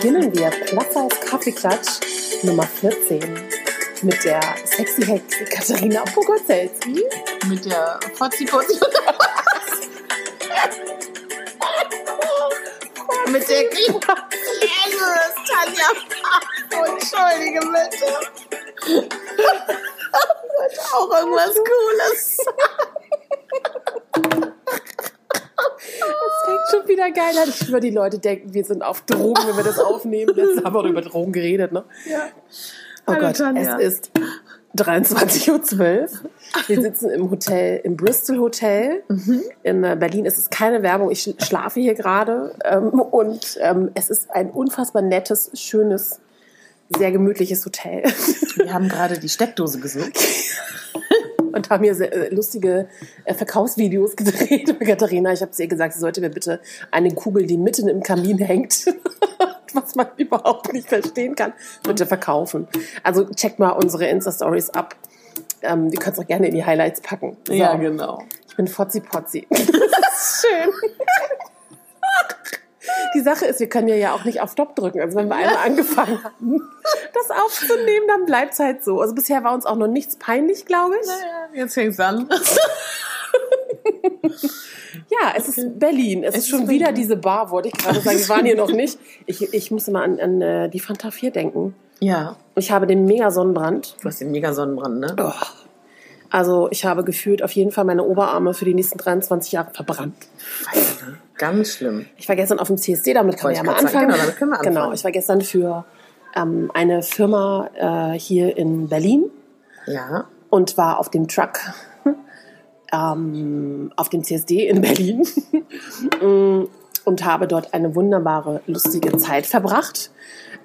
beginnen wir Plaza Kaffeeklatsch Nummer 14 mit der sexy Hexe Katharina Pogozelski. Mit der Fotzi Fotzi. Mit der Jesus, Tanja. Oh, entschuldige bitte. Das auch irgendwas Cooles. Das fängt schon wieder geil. Ich schwöre, die Leute denken, wir sind auf Drogen, wenn wir das aufnehmen. Letztes haben wir über Drogen geredet, ne? Ja. Oh Hallo, Gott, Tanja. es ist 23.12 Uhr. Wir sitzen im Hotel, im Bristol Hotel. In äh, Berlin ist es keine Werbung. Ich sch- schlafe hier gerade. Ähm, und ähm, es ist ein unfassbar nettes, schönes, sehr gemütliches Hotel. Wir haben gerade die Steckdose gesucht. und haben hier sehr, äh, lustige äh, Verkaufsvideos gedreht. Katharina, ich habe zu ihr gesagt, sie sollte mir bitte eine Kugel, die mitten im Kamin hängt, was man überhaupt nicht verstehen kann, bitte verkaufen. Also checkt mal unsere Insta-Stories ab. Ähm, wir können es auch gerne in die Highlights packen. So. Ja, genau. Ich bin Fotzi Potzi. Das ist schön. Die Sache ist, wir können ja ja auch nicht auf Stopp drücken. Also wenn wir einmal angefangen haben, das aufzunehmen, dann bleibt es halt so. Also bisher war uns auch noch nichts peinlich, glaube ich. Naja, jetzt fängt's an. Ja, es ist Berlin. Es, Es ist schon ist wieder diese Bar, wollte ich gerade sagen. Wir waren hier noch nicht. Ich, ich musste mal an, an äh, die Fanta 4 denken. Ja. Ich habe den mega Sonnenbrand. Du hast den mega Sonnenbrand, ne? Oh. Also ich habe gefühlt auf jeden Fall meine Oberarme für die nächsten 23 Jahre verbrannt. Ganz schlimm. Ich war gestern auf dem CSD, damit kann man ja mal grad sagen. anfangen. Genau, damit können wir anfangen. Genau, ich war gestern für ähm, eine Firma äh, hier in Berlin Ja. und war auf dem Truck ähm, auf dem CSD in Berlin Mm, und habe dort eine wunderbare, lustige Zeit verbracht.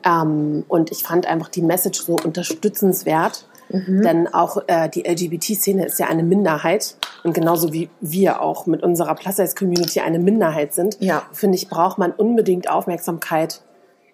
Ähm, und ich fand einfach die Message so unterstützenswert, denn auch äh, die LGBT-Szene ist ja eine Minderheit und genauso wie wir auch mit unserer Plus-Size-Community eine Minderheit sind, Ja. finde ich, braucht man unbedingt Aufmerksamkeit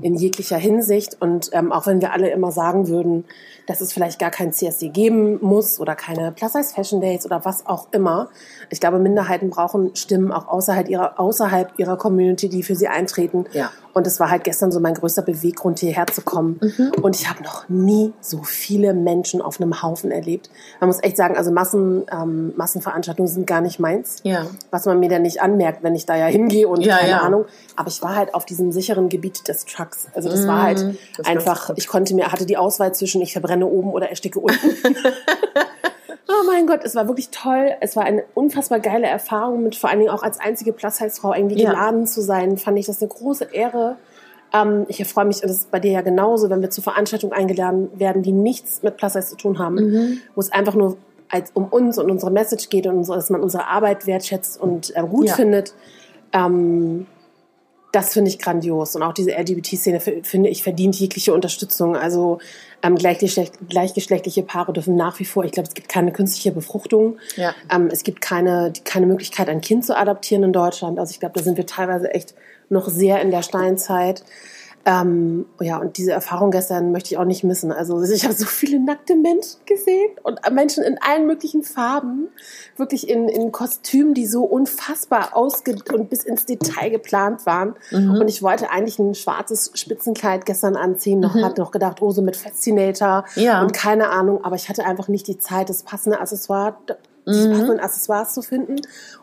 in jeglicher Hinsicht. Und ähm, auch wenn wir alle immer sagen würden, dass es vielleicht gar kein CSD geben muss oder keine Plus-Size-Fashion Days oder was auch immer. Ich glaube, Minderheiten brauchen Stimmen auch außerhalb ihrer, außerhalb ihrer Community, die für sie eintreten. Ja. Und es war halt gestern so mein größter Beweggrund, hierher zu kommen. Und ich habe noch nie so viele Menschen auf einem Haufen erlebt. Man muss echt sagen, also Massen, ähm, Massenveranstaltungen sind gar nicht meins Ja. was man mir dann nicht anmerkt, wenn ich da ja hingehe und Ja, keine ja. Ahnung. Aber ich war halt auf diesem sicheren Gebiet des Trucks. Also das war halt Mhm. das einfach, ich. konnte mir, hatte die Auswahl zwischen ich verbrenne oben oder ersticke unten. oh mein Gott, es war wirklich toll. Es war eine unfassbar geile Erfahrung, mit vor allen Dingen auch als einzige Plus-Size-Frau irgendwie Ja. geladen zu sein. Fand ich das eine große Ehre. Ähm, ich freue mich, und das ist bei dir ja genauso, wenn wir zu Veranstaltungen eingeladen werden, die nichts mit Plus-Size zu tun haben, Mhm. wo es einfach nur als um uns und unsere Message geht und dass man unsere Arbeit wertschätzt und äh, gut Ja. findet. Ähm, das finde ich grandios. Und auch diese LGBT-Szene finde ich verdient jegliche Unterstützung. Also ähm, gleichgeschlecht, gleichgeschlechtliche Paare dürfen nach wie vor, ich glaube, es gibt keine künstliche Befruchtung. Ja. Ähm, es gibt keine, keine Möglichkeit, ein Kind zu adoptieren in Deutschland. Also ich glaube, da sind wir teilweise echt noch sehr in der Steinzeit. Ähm, ja, und diese Erfahrung gestern möchte ich auch nicht missen. Also ich habe so viele nackte Menschen gesehen und Menschen in allen möglichen Farben, wirklich in, in Kostümen, die so unfassbar ausge und bis ins Detail geplant waren. Und ich wollte eigentlich ein schwarzes Spitzenkleid gestern anziehen, noch hatte noch gedacht, oh so mit Fascinator Ja. und keine Ahnung, aber ich hatte einfach nicht die Zeit, das passende Accessoire, die passenden Accessoires zu finden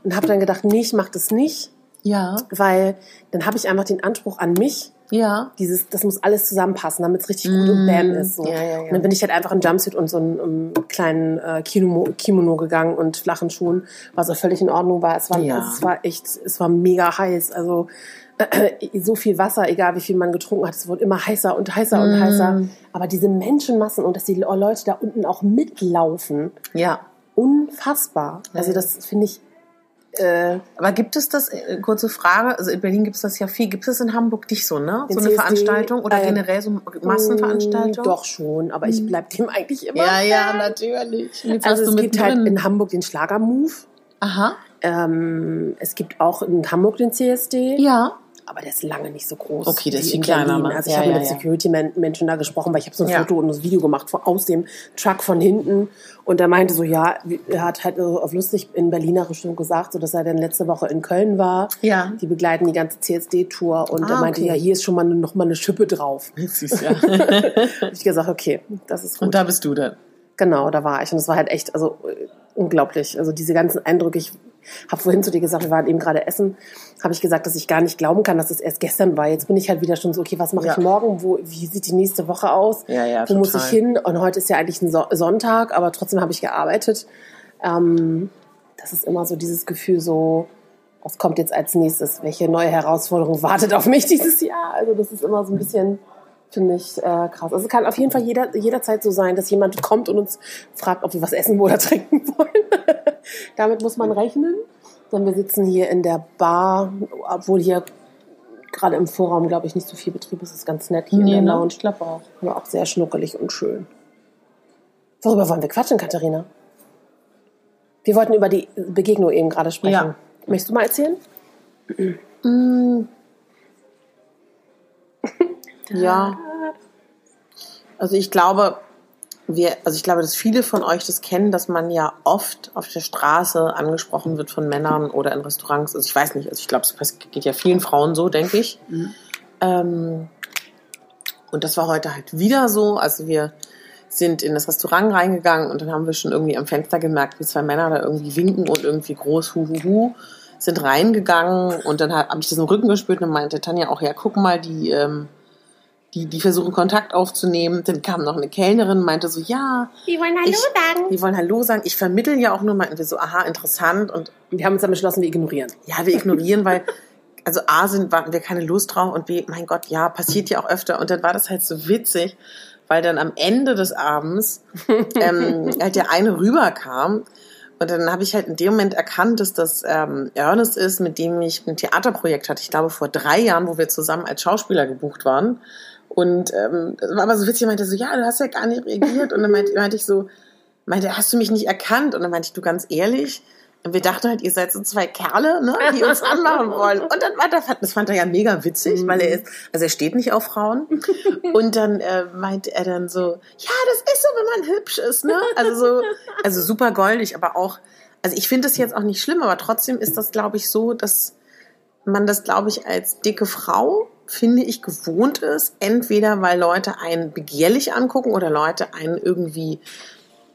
und habe dann gedacht, nee, ich mach das nicht, Ja. weil dann habe ich einfach den Anspruch an mich, Ja. dieses, das muss alles zusammenpassen, damit es richtig gut und bam ist. So. Ja, ja, ja. Und dann bin ich halt einfach in Jumpsuit und so einen um, kleinen äh, Kimono, Kimono gegangen und flachen Schuhen, was auch völlig in Ordnung war. Es war, Ja. es war echt, es war mega heiß. Also so viel Wasser, egal wie viel man getrunken hat, es wurde immer heißer und heißer und Mm. heißer. Aber diese Menschenmassen und dass die Leute da unten auch mitlaufen, Ja. unfassbar. Also das finde ich äh, Aber gibt es das, äh, kurze Frage, also in Berlin gibt es das ja viel, gibt es in Hamburg nicht so, ne? So eine CSD, Veranstaltung oder äh, generell so Massenveranstaltung? Doch schon, aber ich bleib dem eigentlich immer. Ja, ja, fern. natürlich. Jetzt Also es gibt halt mittendrin. in Hamburg den Schlagermove. Aha. Ähm, es gibt auch in Hamburg den CSD. Ja. Aber der ist lange nicht so groß. Okay, der ist viel in kleiner, Berlin. ne? Also ich Ja, habe ja, mit ja. Security-Menschen da gesprochen, weil ich habe so ein. Foto und das Video gemacht von, aus dem Truck von hinten und er meinte so, ja, er hat halt so auf lustig in Berliner Richtung gesagt, so dass er dann letzte Woche in Köln war. Ja. Die begleiten die ganze CSD-Tour und Ah, er meinte, okay. ja, hier ist schon mal noch mal eine Schippe drauf. Süß, ja. Hab ich gesagt, okay, das ist gut. Und da bist du dann. Genau, da war ich. Und es war halt echt, also äh, unglaublich. Also diese ganzen Eindrücke, ich habe vorhin zu dir gesagt, wir waren eben gerade essen, habe ich gesagt, dass ich gar nicht glauben kann, dass es erst gestern war. Jetzt bin ich halt wieder schon so, okay, was mache Ja. ich morgen? Wo, wie sieht die nächste Woche aus? Ja, ja, Wo muss total. ich hin? Und heute ist ja eigentlich ein so Sonntag, aber trotzdem habe ich gearbeitet. Ähm, das ist immer so dieses Gefühl so, was kommt jetzt als nächstes? Welche neue Herausforderung wartet auf mich dieses Jahr? Also das ist immer so ein bisschen, finde ich, äh, krass. Also es kann auf jeden Fall jeder, jederzeit so sein, dass jemand kommt und uns fragt, ob wir was essen oder trinken wollen. Damit muss man rechnen. Denn wir sitzen hier in der Bar, obwohl hier gerade im Vorraum, glaube ich, nicht so viel Betrieb ist. Es ist ganz nett hier in der Lounge. ich glaube auch. Aber auch sehr schnuckelig und schön. Worüber wollen wir quatschen, Katharina? Wir wollten über die Begegnung eben gerade sprechen. Ja. Möchtest du mal erzählen? Ja. Also ich glaube, wir, also ich glaube, dass viele von euch das kennen, dass man ja oft auf der Straße angesprochen wird von Männern oder in Restaurants. Also ich weiß nicht, also ich glaube, es geht ja vielen Frauen so, denke ich. Ähm, und das war heute halt wieder so. Also wir sind in das Restaurant reingegangen und dann haben wir schon irgendwie am Fenster gemerkt, wie zwei Männer da irgendwie winken und irgendwie groß hu hu hu sind reingegangen und dann habe ich das im Rücken gespürt und meinte Tanja auch, ja, guck mal, die, ähm, die, die versuchen Kontakt aufzunehmen. Dann kam noch eine Kellnerin, meinte so, ja, Die wollen ich, die wollen Hallo sagen. Ich vermittel ja auch nur, meinten wir so, aha, interessant und Wir haben uns dann beschlossen, wir ignorieren. ja, wir ignorieren, weil, also A, sind, hatten wir keine Lust drauf und B, mein Gott, ja, passiert ja auch öfter. Und dann war das halt so witzig, weil dann am Ende des Abends ähm, halt der eine rüberkam und dann habe ich halt in dem Moment erkannt, dass das ähm, Ernest ist, mit dem ich ein Theaterprojekt hatte. Ich glaube, vor drei Jahren, wo wir zusammen als Schauspieler gebucht waren. Und ähm, das war aber so witzig, er meinte so, ja, du hast ja gar nicht reagiert. Und dann meinte, meinte ich so, meinte, hast du mich nicht erkannt? Und dann meinte ich, du ganz ehrlich, wir dachten halt, ihr seid so zwei Kerle, ne, die uns anmachen wollen. Und dann war das, das fand er ja mega witzig, weil er ist, also er steht nicht auf Frauen. Und dann äh, meinte er dann so, ja, das ist so, wenn man hübsch ist, ne? Also so, also super goldig, aber auch, also ich finde das jetzt auch nicht schlimm, aber trotzdem ist das, glaube ich, so, dass man das, glaube ich, als dicke Frau, finde ich, gewohnt ist. Entweder weil Leute einen begehrlich angucken oder Leute einen irgendwie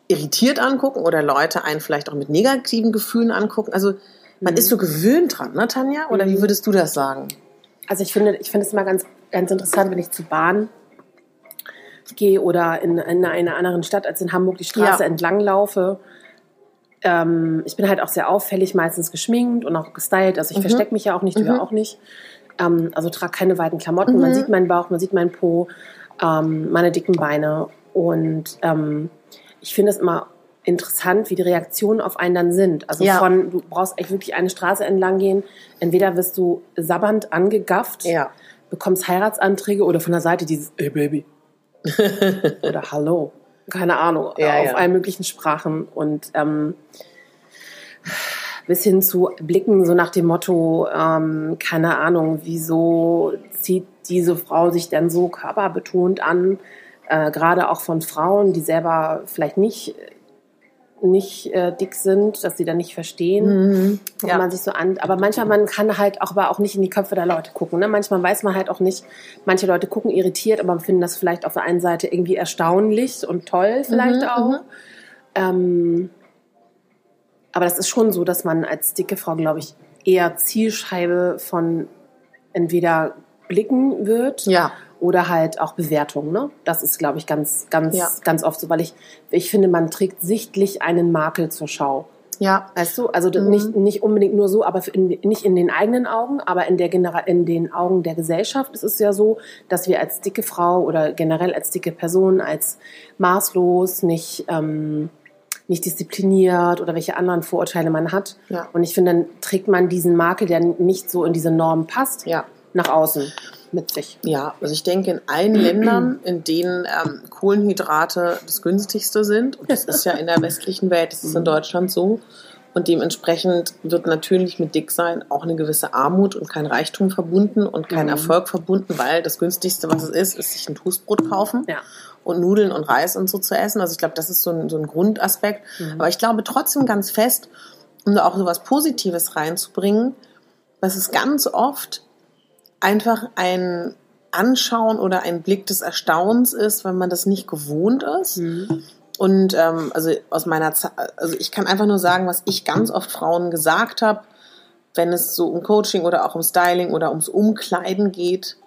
irritiert angucken oder Leute einen vielleicht auch mit negativen Gefühlen angucken. Also man ist so gewöhnt dran, ne, Tanja? Oder wie würdest du das sagen? Also ich finde, ich finde es immer ganz, ganz interessant, wenn ich zur Bahn gehe oder in, in einer anderen Stadt als in Hamburg die Straße Ja. entlang laufe. Ähm, ich bin halt auch sehr auffällig, meistens geschminkt und auch gestylt. Also ich verstecke mich ja auch nicht, du ja auch nicht. Ähm, also trage keine weiten Klamotten. Man sieht meinen Bauch, man sieht meinen Po, ähm, meine dicken Beine. Und ähm, ich finde es immer interessant, wie die Reaktionen auf einen dann sind. Also Ja. von, du brauchst echt wirklich eine Straße entlang gehen. Entweder wirst du sabbernd angegafft, Ja. bekommst Heiratsanträge oder von der Seite dieses Ey Baby oder Hallo. Keine Ahnung, Ja, auf allen möglichen Sprachen und ähm, bis hin zu Blicken so nach dem Motto, ähm, keine Ahnung, wieso zieht diese Frau sich denn so körperbetont an, äh, gerade auch von Frauen, die selber vielleicht nicht nicht äh, dick sind, dass sie dann nicht verstehen, wo Ja. man sich so an. Aber manchmal man kann halt auch, aber auch nicht in die Köpfe der Leute gucken. Ne? Manchmal weiß man halt auch nicht. Manche Leute gucken irritiert, aber finden das vielleicht auf der einen Seite irgendwie erstaunlich und toll vielleicht Mhm, auch. Ähm, aber das ist schon so, dass man als dicke Frau, glaube ich, eher Zielscheibe von entweder Blicken wird Ja. oder halt auch Bewertungen. Ne? Das ist, glaube ich, ganz, ganz, Ja. ganz oft so, weil ich, ich finde, man trägt sichtlich einen Makel zur Schau. Ja. Weißt du? Also Mhm. nicht, nicht unbedingt nur so, aber in, nicht in den eigenen Augen, aber in, der Genera in den Augen der Gesellschaft ist es ja so, dass wir als dicke Frau oder generell als dicke Person, als maßlos, nicht, ähm, nicht diszipliniert oder welche anderen Vorurteile man hat. Ja. Und ich finde, dann trägt man diesen Makel, der nicht so in diese Norm passt, Ja. nach außen mit sich. Ja, also ich denke, in allen Ländern, in denen ähm, Kohlenhydrate das günstigste sind, und das ist ja in der westlichen Welt, das ist in Deutschland so, Und dementsprechend wird natürlich mit Dicksein auch eine gewisse Armut und kein Reichtum verbunden und kein Mhm. Erfolg verbunden, weil das günstigste, was es ist, ist sich ein Toastbrot kaufen Ja. Und Nudeln und Reis und so zu essen. Also ich glaube, das ist so ein, so ein Grundaspekt. Mhm. Aber ich glaube trotzdem ganz fest, um da auch so was Positives reinzubringen, dass es ganz oft einfach ein Anschauen oder ein Blick des Erstaunens ist, wenn man das nicht gewohnt ist. Mhm. Und ähm, also aus meiner Zeit, also ich kann einfach nur sagen, was ich ganz oft Frauen gesagt habe, wenn es so um Coaching oder auch um Styling oder ums Umkleiden geht,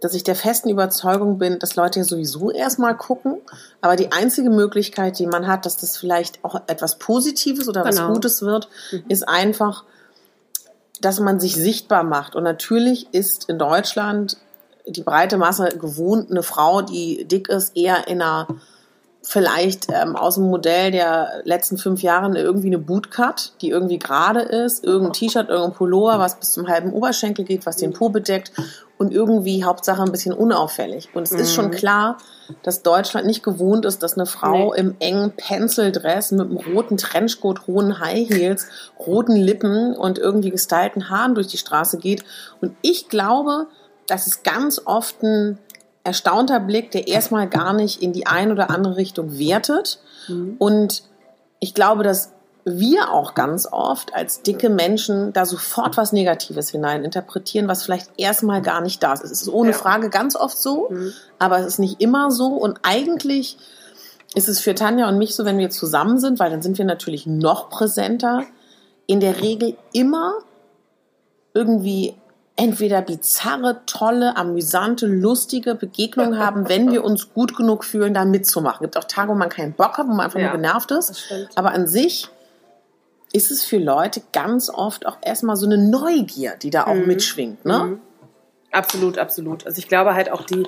dass ich der festen Überzeugung bin, dass Leute ja sowieso erstmal gucken, aber die einzige Möglichkeit, die man hat, dass das vielleicht auch etwas Positives oder was Genau. Gutes wird, ist einfach, dass man sich sichtbar macht. Und natürlich ist in Deutschland die breite Masse gewohnt, eine Frau, die dick ist, eher in einer vielleicht ähm, aus dem Modell der letzten fünf Jahre irgendwie eine Bootcut, die irgendwie gerade ist, irgendein T-Shirt, irgendein Pullover, was bis zum halben Oberschenkel geht, was den Po bedeckt und irgendwie Hauptsache ein bisschen unauffällig. Und es ist schon klar, dass Deutschland nicht gewohnt ist, dass eine Frau Nee. im engen Penseldress mit einem roten Trenchcoat, hohen High Heels, roten Lippen und irgendwie gestylten Haaren durch die Straße geht. Und ich glaube, das ist ganz oft ein erstaunter Blick, der erstmal gar nicht in die eine oder andere Richtung wertet. Und ich glaube, dass wir auch ganz oft als dicke Menschen da sofort was Negatives hineininterpretieren, was vielleicht erstmal gar nicht da ist. Es ist ohne Ja. Frage ganz oft so, aber es ist nicht immer so. Und eigentlich ist es für Tanja und mich so, wenn wir zusammen sind, weil dann sind wir natürlich noch präsenter, in der Regel immer irgendwie entweder bizarre, tolle, amüsante, lustige Begegnungen haben, wenn wir uns gut genug fühlen, da mitzumachen. Es gibt auch Tage, wo man keinen Bock hat, wo man einfach Ja, nur genervt ist. Aber an sich ist es für Leute ganz oft auch erstmal so eine Neugier, die da auch Mhm. mitschwingt. Ne? Absolut, absolut. Also ich glaube halt auch die,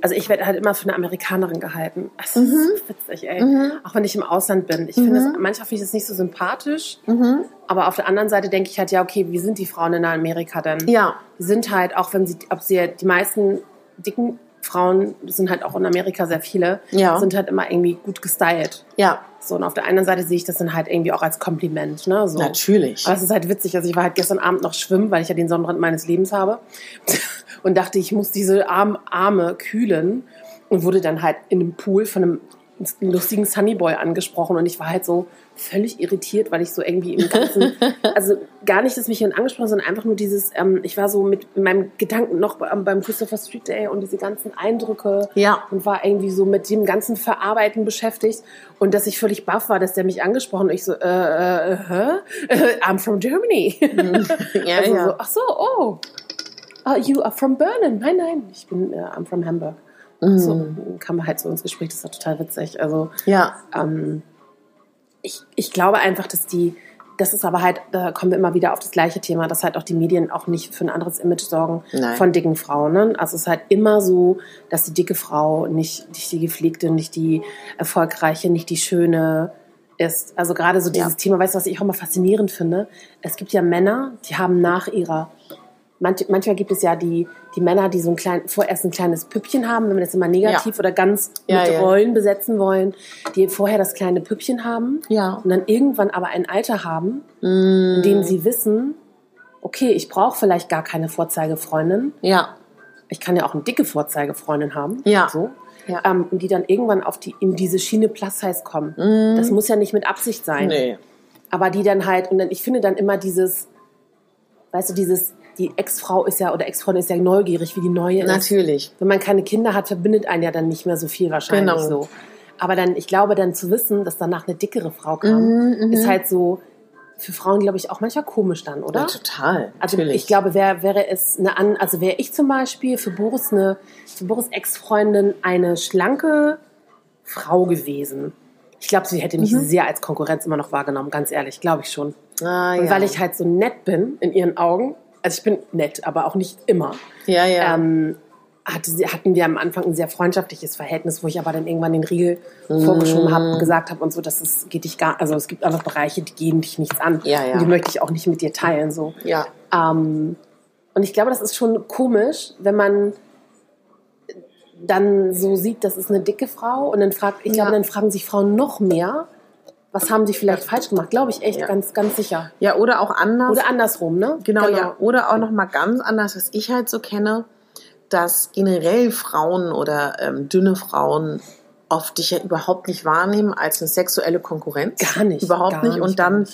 also ich werde halt immer für eine Amerikanerin gehalten. Das ist Mhm. so witzig, ey. Auch wenn ich im Ausland bin. Ich finde es, manchmal finde ich es nicht so sympathisch. Mhm. Aber auf der anderen Seite denke ich halt, ja, okay, wie sind die Frauen in Amerika denn? Ja. Die sind halt, auch wenn sie, ob sie, die meisten dicken Frauen, das sind halt auch in Amerika sehr viele, Ja. sind halt immer irgendwie gut gestylt. Ja, So, und auf der anderen Seite sehe ich das dann halt irgendwie auch als Kompliment, ne? So. natürlich. Aber es ist halt witzig. Also ich war halt gestern Abend noch schwimmen, weil ich ja den Sonnenbrand meines Lebens habe. Und dachte, ich muss diese armen Arme kühlen. Und wurde dann halt in einem Pool von einem lustigen Sunnyboy angesprochen. Und ich war halt so völlig irritiert, weil ich so irgendwie im ganzen, also gar nicht, dass mich jemand angesprochen, sondern einfach nur dieses, ähm, ich war so mit meinem Gedanken noch beim, beim Christopher Street Day und diese ganzen Eindrücke Ja. und war irgendwie so mit dem ganzen Verarbeiten beschäftigt und dass ich völlig baff war, dass der mich angesprochen und ich so, äh, äh, hä? I'm from Germany. Ja, also ja. so, ach so, oh. Ah, you are from Berlin. Nein, nein, ich bin, äh, I'm from Hamburg. So, dann kam halt so ins Gespräch, das war total witzig. Also, Ja. ähm, ich, ich glaube einfach, dass die, das ist aber halt, da kommen wir immer wieder auf das gleiche Thema, dass halt auch die Medien auch nicht für ein anderes Image sorgen Nein. von dicken Frauen. Ne? Also es ist halt immer so, dass die dicke Frau nicht, nicht die gepflegte, nicht die erfolgreiche, nicht die schöne ist. Also gerade so dieses Ja. Thema, weißt du, was ich auch mal faszinierend finde? Es gibt ja Männer, die haben nach ihrer Manch, manchmal gibt es ja die, die Männer, die so ein klein, vorerst ein kleines Püppchen haben, wenn wir das immer negativ oder ganz Ja, mit ja. Rollen besetzen wollen, die vorher das kleine Püppchen haben Ja. und dann irgendwann aber ein Alter haben, Mm, in dem sie wissen, okay, ich brauche vielleicht gar keine Vorzeigefreundin, ja. ich kann ja auch eine dicke Vorzeigefreundin haben, Ja. so, Ja. ähm, und die dann irgendwann auf die in diese Schiene Plus Size kommen. Das muss ja nicht mit Absicht sein, Mm. Nee. aber die dann halt und dann ich finde dann immer dieses, weißt du, dieses die Ex-Frau ist ja oder Ex-Freundin ist ja neugierig, wie die neue ist. Natürlich. Wenn man keine Kinder hat, verbindet einen ja dann nicht mehr so viel wahrscheinlich Genau. so. Aber dann, ich glaube, dann zu wissen, dass danach eine dickere Frau kam, Mhm, ist halt so für Frauen, glaube ich, auch manchmal komisch dann, oder? Ja, total. Also Natürlich. ich glaube, wäre wäre es eine an, also wäre ich zum Beispiel für Boris eine für Boris Ex-Freundin eine schlanke Frau gewesen. Ich glaube, sie hätte Mhm. mich sehr als Konkurrenz immer noch wahrgenommen, ganz ehrlich, glaube ich schon. ah, Und ja. weil ich halt so nett bin in ihren Augen, also ich bin nett, aber auch nicht immer, ja, ja. ähm, hatte hatten wir am Anfang ein sehr freundschaftliches Verhältnis, wo ich aber dann irgendwann den Riegel vorgeschoben Mm. habe, gesagt habe und so, dass es geht dich gar, also es gibt einfach Bereiche, die gehen dich nichts an. Ja, ja. Und die möchte ich auch nicht mit dir teilen, so. ja. Ähm, und ich glaube, das ist schon komisch, wenn man dann so sieht, das ist eine dicke Frau und dann fragt, ich Ja. glaube, dann fragen sich Frauen noch mehr, was haben sie vielleicht falsch gemacht? Glaube ich echt, Ja. ganz, ganz sicher. Ja, oder auch anders. Oder andersrum, ne? Genau, ja. Oder auch noch mal ganz anders, was ich halt so kenne, dass generell Frauen oder ähm, dünne Frauen oft dich ja überhaupt nicht wahrnehmen als eine sexuelle Konkurrenz. Gar nicht, Überhaupt gar nicht. nicht, Und dann,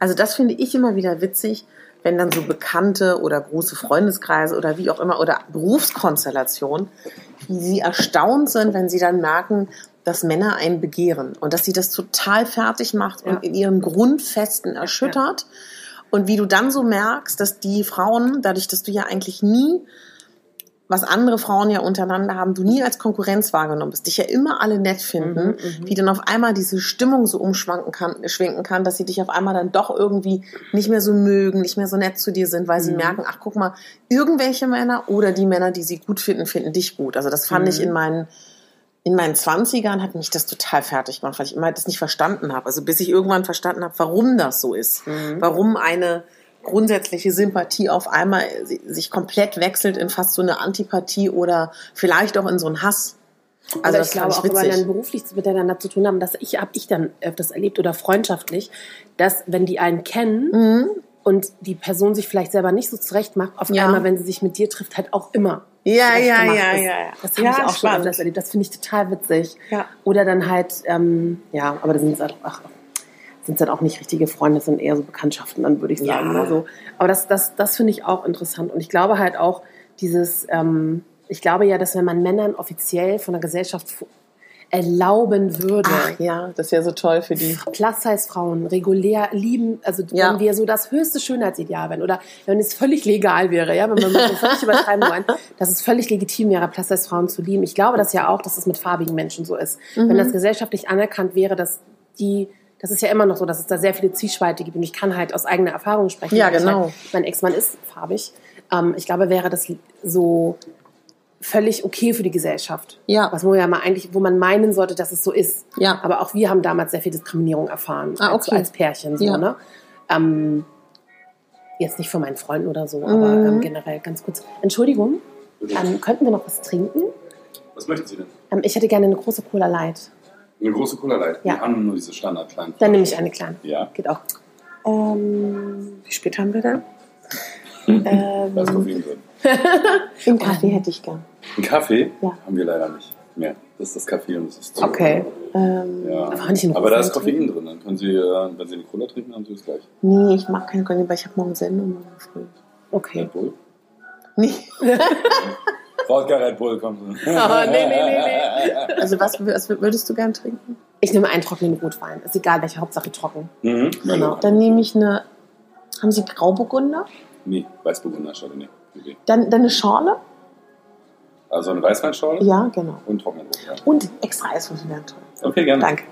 also das finde ich immer wieder witzig, wenn dann so Bekannte oder große Freundeskreise oder wie auch immer oder Berufskonstellationen, wie sie erstaunt sind, wenn sie dann merken, dass Männer einen begehren und dass sie das total fertig macht Ja. und in ihren Grundfesten erschüttert. Und wie du dann so merkst, dass die Frauen, dadurch, dass du ja eigentlich nie, was andere Frauen ja untereinander haben, du nie als Konkurrenz wahrgenommen bist, dich ja immer alle nett finden, Mhm, wie dann auf einmal diese Stimmung so umschwanken kann, schwenken kann, dass sie dich auf einmal dann doch irgendwie nicht mehr so mögen, nicht mehr so nett zu dir sind, weil Mhm. sie merken, ach guck mal, irgendwelche Männer oder die Männer, die sie gut finden, finden dich gut. Also das fand ich Mhm. in meinen in meinen Zwanzigern hat mich das total fertig gemacht, weil ich immer das nicht verstanden habe. Also bis ich irgendwann verstanden habe, warum das so ist. Mhm. Warum eine grundsätzliche Sympathie auf einmal si- sich komplett wechselt in fast so eine Antipathie oder vielleicht auch in so einen Hass. Also ich glaube auch, weil wir dann beruflich miteinander zu tun haben, dass ich habe ich dann öfters erlebt oder freundschaftlich, dass wenn die einen kennen Mhm. Und die Person sich vielleicht selber nicht so zurecht macht, auf Ja. einmal, wenn sie sich mit dir trifft, halt auch immer. Ja, ja, ja, ja, ja. Das habe Ja, ich auch schon spannend. öfters erlebt. Das finde ich total witzig. Ja. Oder dann halt, ähm, ja, aber das sind halt, ach, sind dann auch nicht richtige Freunde, das sind eher so Bekanntschaften, dann würde ich sagen. Also, aber das, das, das finde ich auch interessant. Und ich glaube halt auch, dieses, ähm, ich glaube ja, dass wenn man Männern offiziell von der Gesellschaft erlauben würde, Ach ja, das ist ja so toll für die. Plus-Size-Frauen regulär lieben, also Ja. wenn wir so das höchste Schönheitsideal wären oder wenn es völlig legal wäre, ja, wenn mal so völlig übertreiben wollen, dass es völlig legitim wäre, Plus-Size-Frauen zu lieben. Ich glaube das ja auch, dass es mit farbigen Menschen so ist. Mhm. Wenn das gesellschaftlich anerkannt wäre, dass die das ist ja immer noch so, dass es da sehr viele Zwiespalte gibt und ich kann halt aus eigener Erfahrung sprechen. Ja, genau. Halt, mein Ex-Mann ist farbig. Ähm, ich glaube, wäre das so völlig okay für die Gesellschaft. Ja. Was wo ja mal eigentlich, wo man meinen sollte, dass es so ist. Ja. Aber auch wir haben damals sehr viel Diskriminierung erfahren. Ah, als, okay. als Pärchen so, Ja. ne? Ähm, jetzt nicht von meinen Freunden oder so, aber Mhm. ähm, generell ganz kurz. Entschuldigung, ähm, könnten wir noch was trinken? Was möchten Sie denn? Ähm, ich hätte gerne eine große Cola Light. Eine große Cola Light. Ja. Wir haben nur diese Standard kleinen. Dann nehme ich eine kleine. Ja. Geht auch. Ähm, wie spät haben wir denn? Da ist ähm, Koffein drin. Im Kaffee hätte ich gern. Einen Kaffee Ja. haben wir leider nicht mehr. Das ist das Kaffee und das ist zu. Okay. Ähm, Ja. Aber Aber da ist Koffein drin. Dann können Sie, äh, wenn Sie eine Cola trinken, haben Sie es gleich. nee, ich mag keine Cola, weil ich habe morgen Sendung morgen früh. Okay. Red Bull. Nee. Vodka Red Bull, kommt. Oh, nee, nee, nee, Also was, was würdest du gern trinken? Ich nehme einen trockenen Rotwein. Ist egal, welche Hauptsache trocken. Mhm. Genau. Dann nehme ich eine. Haben Sie Grauburgunder? Nee, Weißburgunder, Chardonnay. Okay. Dann, dann eine Schorle? Also eine Weißweinschorle Ja, genau. und trockenen Rotwein. Und extra Eiswürfel wären toll. Okay, gerne. Danke.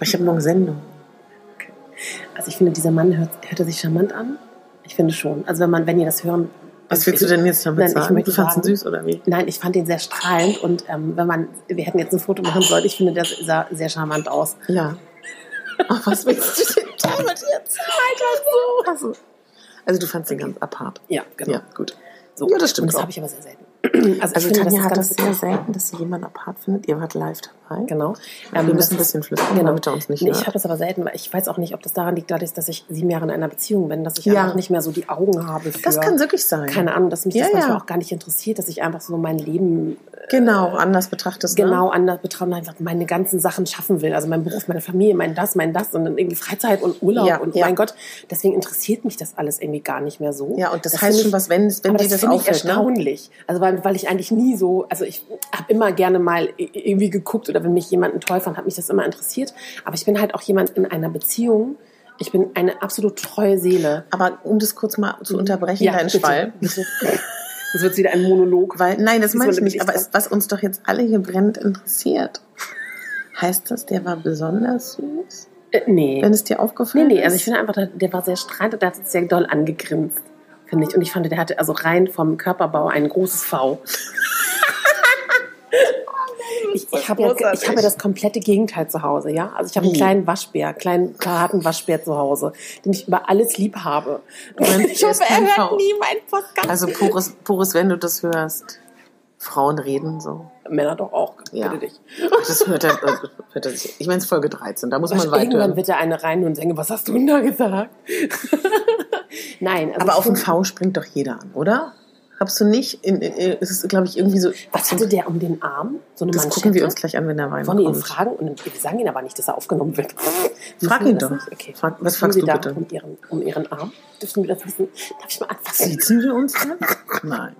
Ich habe morgen Sendung. Also ich finde, dieser Mann hört, hört er sich charmant an. Ich finde schon. Also wenn man, wenn ihr das hören. Was willst du denn jetzt damit Nein, ich sagen? Du fandst ihn süß oder wie? Nein, ich fand ihn sehr strahlend und ähm, wenn man, wir hätten jetzt ein Foto machen sollen, ich finde, der sah sehr charmant aus. Ja. Ach, was willst du denn damit jetzt? so. Also, also du fandst ihn ganz apart. Ja, genau. Ja, gut. So. Ja, das stimmt Und das auch. habe ich aber sehr selten. Also, ich Also finde, Tanja das hat das sehr selten, dass sie jemanden apart findet. Ihr wart live dabei. Genau. wir Ähm, müssen das ein bisschen flüstern, genau. damit er uns nicht Nee, ich habe das aber selten, ich weiß auch nicht, ob das daran liegt, dadurch, dass ich sieben Jahre in einer Beziehung bin, dass ich Ja. einfach nicht mehr so die Augen habe für. Das kann wirklich sein. keine Ahnung, dass mich Ja, das manchmal ja. auch gar nicht interessiert, dass ich einfach so mein Leben Genau, anders betrachtest. Ne? genau anders betrachte und einfach meine ganzen Sachen schaffen will. Also mein Beruf, meine Familie, mein das, mein das und dann irgendwie Freizeit und Urlaub Ja, und mein Gott, deswegen interessiert mich das alles irgendwie gar nicht mehr so. Ja, und das, Das heißt schon ich- was, wenn, wenn dir das das finde ich auffällt. Ne? erstaunlich. Also weil, weil ich eigentlich nie so, also ich habe immer gerne mal irgendwie geguckt oder wenn mich jemand toll fand, hat mich das immer interessiert. Aber ich bin halt auch jemand in einer Beziehung. Ich bin eine absolut treue Seele. Aber um das kurz mal zu unterbrechen, dein bitte, Schwall. bitte. Das wird wieder ein Monolog. Weil, nein, das Diesmal meine ich nicht. ich Aber es, was uns doch jetzt alle hier brennend interessiert, heißt das, der war besonders süß? Äh, nee. Wenn es dir Nee, aufgefallen nee, ist? also ich finde einfach, der, der war sehr strahlend und der hat sich sehr doll angegrinst, finde ich. Und ich fand, der hatte also rein vom Körperbau ein großes V. Ich, ich habe ja, ich habe ja das komplette Gegenteil zu Hause, ja. Also ich habe einen Wie? kleinen Waschbär, kleinen harten Waschbär zu Hause, den ich über alles lieb habe. ich er hoffe, er hört nie meinen Podcast. Also pures, pures, wenn du das hörst. Frauen reden so. Männer doch auch, Ja. bitte dich. Das hört er, äh, hört er sich. Ich meine, es ist Folge 13, da muss man Irgendwann weiter. wird da eine rein und sagen, was hast du denn da gesagt? Nein, also Aber auf den V springt doch jeder an, oder? Habst du nicht? In, in, ist es, glaube ich, irgendwie so. Was hatte der um den Arm? So eine Das Manschette? gucken wir uns gleich an, wenn der Wein Wollen wir ihn fragen? Und wir sagen ihn aber nicht, dass er aufgenommen wird. Frag ihn doch. nicht? Okay. Frag- was fragst Sie du da bitte? Um ihren, um ihren Arm? Dürfen wir das wissen? Darf ich mal anfassen? Sitzen wir uns dann? Nein.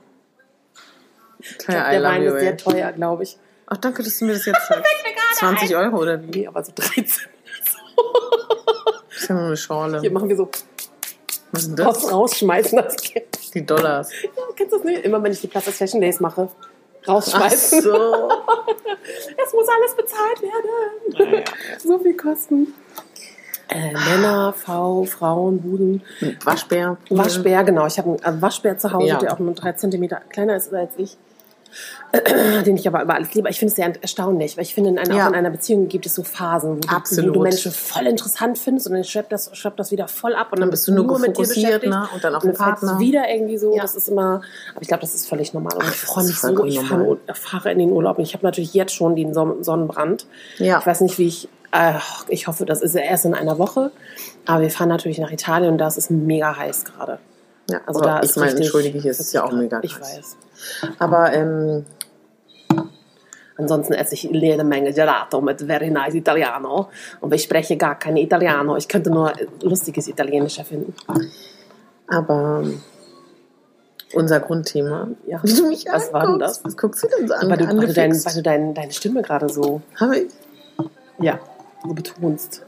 Kleiner glaub, der Wein you, ist sehr teuer, glaube ich. Ach, danke, dass du mir das jetzt sagst. 20 Euro oder wie? Nee, aber so 13. Das ist ja nur eine Schorle. Hier machen wir so Was ist denn raus, das? rausschmeißen. Das Kind. Die Dollars. Ja, kennst du das nicht? Immer wenn ich die Platz des Fashion Days mache. Ach Rausschmeißen. so. Es muss alles bezahlt werden. so viel Kosten. Äh, Männer, V, Frauen, Buden. Waschbär. Waschbär, genau. Ich habe einen äh, Waschbär zu Hause, Ja. der auch nur drei Zentimeter kleiner ist als ich. den ich aber über alles liebe. Ich finde es sehr erstaunlich, weil ich finde, in einer, Ja. auch in einer Beziehung gibt es so Phasen, wo du, wo Absolut. du Menschen voll interessant findest und dann schleppt das, schleppt das wieder voll ab und dann, Dann bist du nur mit dir fokussiert, beschäftigt. ne? Und dann auf und den Partner. wieder irgendwie so. Ja. Das ist immer, aber ich glaube, das ist völlig normal. Und ich freue mich so. Ich fahre, fahre in den Urlaub und ich habe natürlich jetzt schon den Son- Sonnenbrand. Ja. Ich weiß nicht, wie ich, äh, ich hoffe, das ist ja erst in einer Woche. Aber wir fahren natürlich nach Italien und da ist es mega heiß gerade. Ja, Also aber da ich ist meine, richtig entschuldige, hier ist es 40 ja auch mega Ich heiß. weiß. Aber ähm, Ansonsten esse ich jede Menge Gelato mit Very Nice Italiano. Und ich spreche gar kein Italiano. Ich könnte nur lustiges Italienisch erfinden. aber ähm, unser Grundthema. Ja. Wie du mich Was war denn anguckst. das? Was guckst du denn so an? Weil du, weil du, dein, weil du dein, deine Stimme gerade so, Habe ich? ja, so betonst.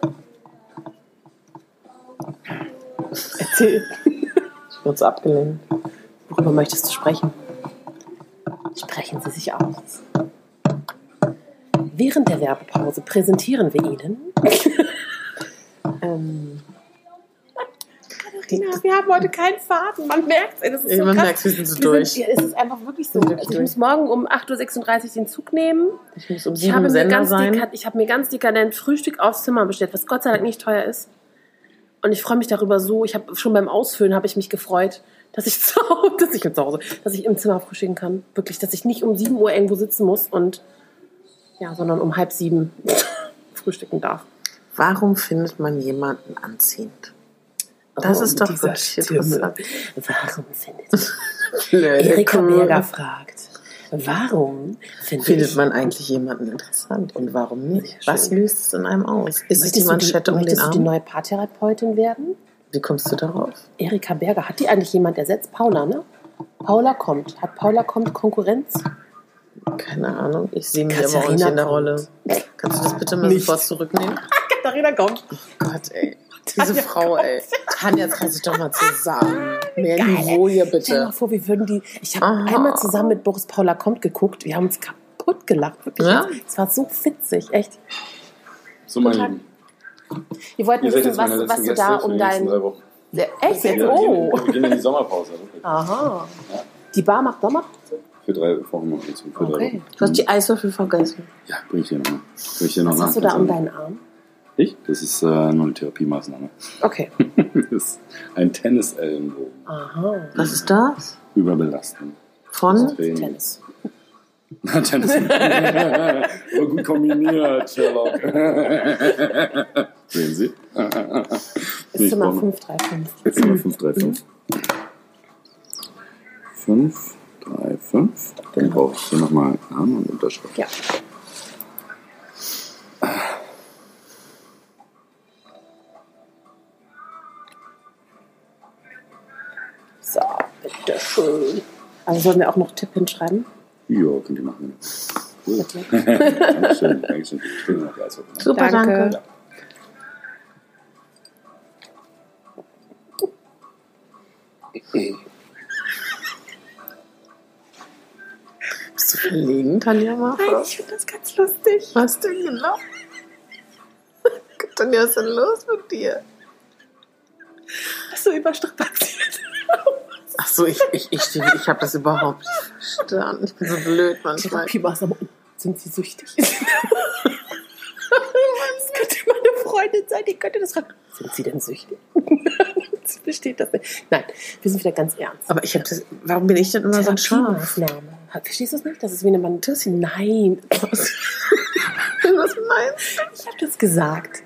Erzähl. Ich wurde so abgelenkt. Worüber möchtest du sprechen? Sprechen Sie sich aus. Während der Werbepause präsentieren wir Ihnen. Ähm, Katharina, wir haben heute keinen Faden. Man merkt es. Ja, man merkt's, wir sind so durch. Sind, es ist einfach wirklich so. Wirklich Also ich muss morgen um 8.36 Uhr den Zug nehmen. ich muss um Ich habe, sieben mir Sender ganz sein. deka- ich habe mir ganz dekadent Frühstück aufs Zimmer bestellt, was Gott sei Dank nicht teuer ist. Und ich freue mich darüber so. Ich habe schon beim Ausfüllen habe ich mich gefreut, dass ich zu Hause, dass ich zu Hause, dass ich im Zimmer frühstücken kann. Wirklich, dass ich nicht um 7 Uhr irgendwo sitzen muss und ja, sondern um halb sieben frühstücken darf. Warum findet man jemanden anziehend? Das Oh, ist doch wirklich interessant. Warum findet Erika Berger fragt, warum finde Findet man eigentlich jemanden interessant und warum nicht? Was löst es in einem aus? Ist es die Manschette um den möchtest du die Arm? neue Paartherapeutin werden? Wie kommst du darauf? Erika Berger, hat die eigentlich jemand ersetzt? Paula, ne? Paula kommt. Hat Paula kommt Konkurrenz? Keine Ahnung. Ich sehe mich aber auch nicht in der kommt. Rolle. Kannst du das bitte mal sofort zurücknehmen? Katharina kommt. Gott, ey. Diese Frau, ey. Tanja, jetzt reiß dich doch mal zusammen. Mehr Geil, Niveau hier Stell dir mal bitte. vor, wir würden die. Ich habe einmal zusammen mit Boris Paula kommt geguckt. Wir haben uns kaputt gelacht. Wirklich. Ja? Es war so witzig, echt. So, meine Guten Lieben. Wir wollten Ihr wissen, jetzt was, was du da um dein. Ja, Echt jetzt? Oh. wir gehen in die Sommerpause. Wirklich. Aha. Ja. Die Bar macht Sommer. Für drei Wochen noch dazu. Für Okay. Du hast die Eiswürfel vergessen. Ja, bring ich dir noch. Bring ich dir noch Was nach. hast du da um deinen Arm? Ich? Das ist äh, nur eine Therapiemaßnahme. Okay. das ist ein Tennisellenbogen. Aha. Was ist das? Überbelastung. Von? Tennis. Tennis. Aber gut kombiniert, Sherlock. Sehen Sie? Ist Zimmer brauche- 535. Zimmer 535. 535. Dann brauche ich hier nochmal Namen und Unterschrift. Ja. So, bitteschön. Also sollen wir auch noch Tipp hinschreiben? Ja, könnt ihr machen. Cool. Bitte. Dankeschön, Dankeschön. Super, Danke. danke. Bist du verlegen, Tanja? Mal? Nein, ich finde das ganz lustig. Was denn genau? Tanja, was ist denn los mit dir? Das so überstrapaziert. Ach so, ich, ich, ich, ich, habe das überhaupt nicht verstanden. Ich bin so blöd manchmal. Therapie-Maßnahme. Sind Sie süchtig? das könnte meine Freundin sein, die könnte das fragen. Sind Sie denn süchtig? Sie versteht das nicht. Nein, wir sind wieder ganz ernst. Aber ich habe das. Warum bin ich denn immer so ein Schaf? Verstehst du es nicht? Das ist wie eine Mantussi. Nein. Was meinst du? Ich habe das gesagt.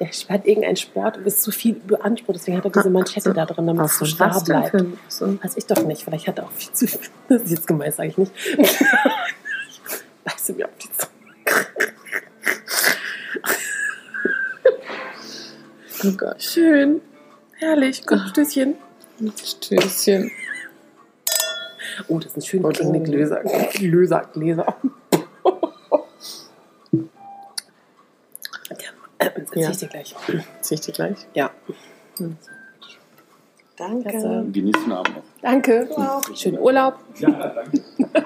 Der hat irgendein Sport, du bist zu viel beansprucht, deswegen hat er diese Manschette da drin, damit es so starr bleibt. ein- so ein- Weiß ich doch nicht. Vielleicht hat er auch viel zu viel. Das ist jetzt gemein, sage ich nicht. Weißt du mir auf die Zunge. Oh Gott. Schön. Herrlich. Gut, Stößchen. Stößchen. Oh, das sind schöne Oh, klingende oh. Gläser. Gläser, Gläser. Ja, das erzähl Ja. ich dir gleich. Zieh ich dir gleich? Ja. Danke. Klasse. Genießt den Abend noch. Danke. Du auch. Schönen Urlaub. Ja, danke.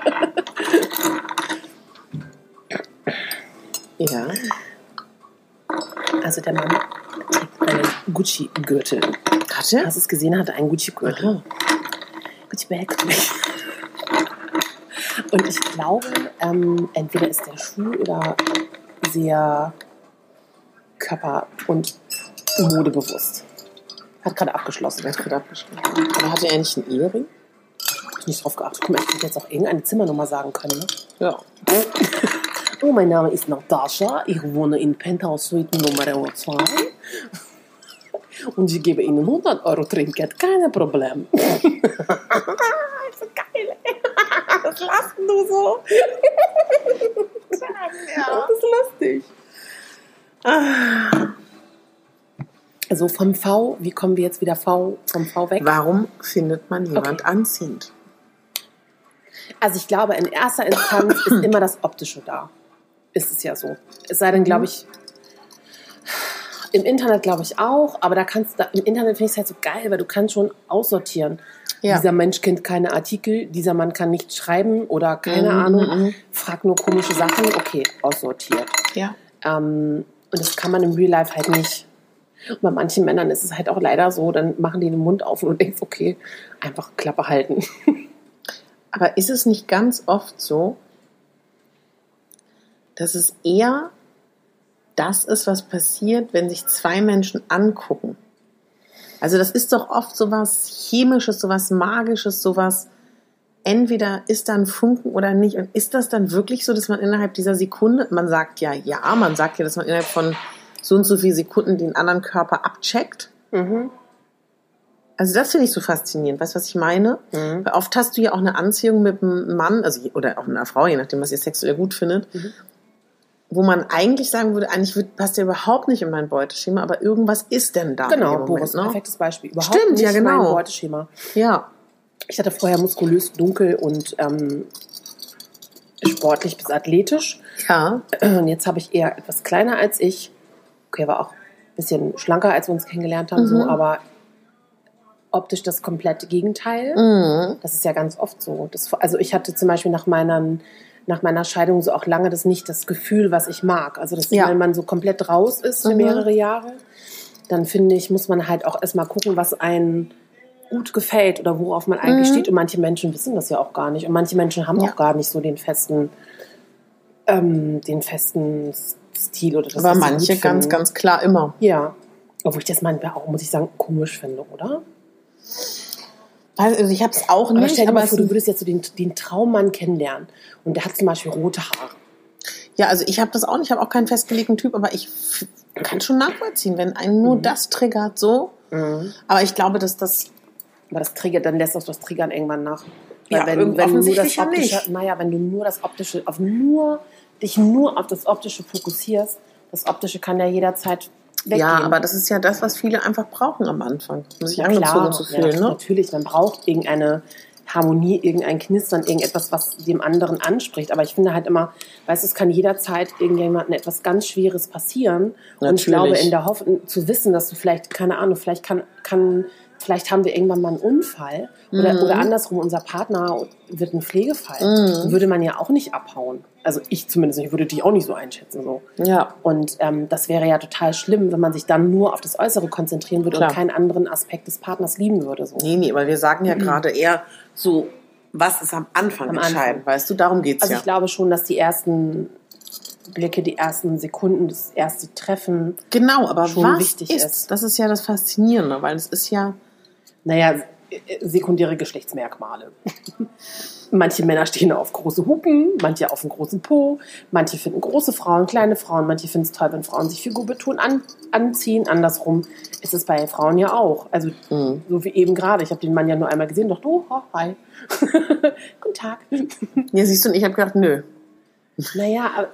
Ja. Also der Mann trägt einen Gucci-Gürtel. Hatte? Hast du es gesehen? Hatte einen Gucci-Gürtel. Aha. Gucci-Bag. Und ich glaube, ähm, entweder ist der Schuh oder sehr körper- und modebewusst. Hat gerade abgeschlossen. Hat gerade abgeschlossen. Aber hatte er nicht einen Ehering? Hab ich nicht drauf geachtet. Guck mal, ich hätte jetzt auch irgendeine Zimmernummer sagen können. Ne? Ja. Oh, mein Name ist Natascha. Ich wohne in Penthouse Suite Nummer 2. Und ich gebe Ihnen 100 Euro Trinkgeld. Kein Problem. so geil. Was lachst du so? Das ist lustig. Also vom V, wie kommen wir jetzt wieder V, vom V weg? Warum findet man jemand Okay. anziehend? Also ich glaube, in erster Instanz ist immer das Optische da. Ist es ja so. Es sei denn, glaube ich, im Internet glaube ich auch, aber da kannst du, im Internet finde ich es halt so geil, weil du kannst schon aussortieren. Ja. Dieser Mensch kennt keine Artikel, dieser Mann kann nicht schreiben oder keine Mhm, Ahnung, mhm. fragt nur komische Sachen, okay, aussortiert. Ja. Ähm, und das kann man im Real Life halt nicht. Und bei manchen Männern ist es halt auch leider so, dann machen die den Mund auf und denkst, okay, einfach Klappe halten. Aber ist es nicht ganz oft so, dass es eher das ist, was passiert, wenn sich zwei Menschen angucken? Also das ist doch oft sowas Chemisches, sowas Magisches, sowas entweder ist da ein Funken oder nicht. Und ist das dann wirklich so, dass man innerhalb dieser Sekunde, man sagt ja, ja, man sagt ja, dass man innerhalb von so und so vielen Sekunden den anderen Körper abcheckt. Mhm. Also das finde ich so faszinierend. Weißt du, was ich meine? Mhm. Weil oft hast du ja auch eine Anziehung mit einem Mann, also oder auch einer Frau, je nachdem, was ihr sexuell gut findet, Mhm. wo man eigentlich sagen würde, eigentlich passt der überhaupt nicht in mein Beuteschema, aber irgendwas ist denn da. Genau, Boris, Moment, ne? perfektes Beispiel. Überhaupt Stimmt, nicht ja, genau. mein Beuteschema. Ja, Ich hatte vorher muskulös, dunkel und ähm, sportlich bis athletisch. ja, Und jetzt habe ich eher etwas kleiner als ich. Okay, war auch ein bisschen schlanker, als wir uns kennengelernt haben, so, Mhm. aber optisch das komplette Gegenteil. mhm. Das ist ja ganz oft so. Das, also ich hatte zum Beispiel nach meiner, nach meiner Scheidung so auch lange das nicht das Gefühl, was ich mag. Also das, Ja. wenn man so komplett raus ist für Mhm. mehrere Jahre, dann finde ich, muss man halt auch erstmal gucken, was einen gut gefällt oder worauf man eigentlich Mhm. steht. Und manche Menschen wissen das ja auch gar nicht. Und manche Menschen haben Ja. auch gar nicht so den festen, ähm, den festen Stil oder das aber manche ganz, ganz klar immer. Ja. Obwohl ich das manchmal auch, muss ich sagen, komisch finde, oder? Also ich habe es auch Aber nicht, stell dir aber mal vor, du würdest jetzt so den, den Traummann kennenlernen und der hat zum Beispiel rote Haare. ja, also ich habe das auch nicht, ich habe auch keinen festgelegten Typ, aber ich kann schon nachvollziehen, wenn einen nur Mhm. das triggert, so. Aber ich glaube, dass das Aber das triggert, dann lässt auch das Triggern irgendwann nach. Weil Ja, wenn, wenn du nur das ja optische, nicht. naja, wenn du nur das optische, auf nur, dich nur auf das optische fokussierst, das optische kann ja jederzeit weggehen. Ja, aber das ist ja das, was viele einfach brauchen am Anfang, um sich Ja, angezogen klar. zu Ja, fühlen. ne? Natürlich, man braucht irgendeine Harmonie, irgendein Knistern, irgendetwas, was dem anderen anspricht. Aber ich finde halt immer, weißt du, es kann jederzeit irgendjemandem etwas ganz Schweres passieren. Und ich Natürlich. glaube, in der Hoffnung zu wissen, dass du vielleicht, keine Ahnung, vielleicht kann, kann, vielleicht haben wir irgendwann mal einen Unfall oder, Mhm. oder andersrum, unser Partner wird ein Pflegefall. Mhm. Würde man ja auch nicht abhauen. Also ich zumindest, ich würde dich auch nicht so einschätzen. So. Ja, Und ähm, das wäre ja total schlimm, wenn man sich dann nur auf das Äußere konzentrieren würde Klar. und keinen anderen Aspekt des Partners lieben würde. So. nee, nee, aber wir sagen ja gerade eher so, was ist am Anfang Am entscheidend, Anfang. weißt du, darum geht's Also ja. ich glaube schon, dass die ersten Blicke, die ersten Sekunden, das erste Treffen, Genau, aber schon was wichtig ist, ist. das ist ja das Faszinierende, weil es ist ja, naja, sekundäre Geschlechtsmerkmale. manche Männer stehen auf große Hupen, manche auf einen großen Po, manche finden große Frauen, kleine Frauen, manche finden es toll, wenn Frauen sich figurbetont an, anziehen. Andersrum ist es bei Frauen ja auch. Also Mhm. so wie eben gerade. Ich habe den Mann ja nur einmal gesehen, doch du, oh, hi. Guten Tag. Ja, siehst du, und ich habe gedacht, nö. Naja, aber,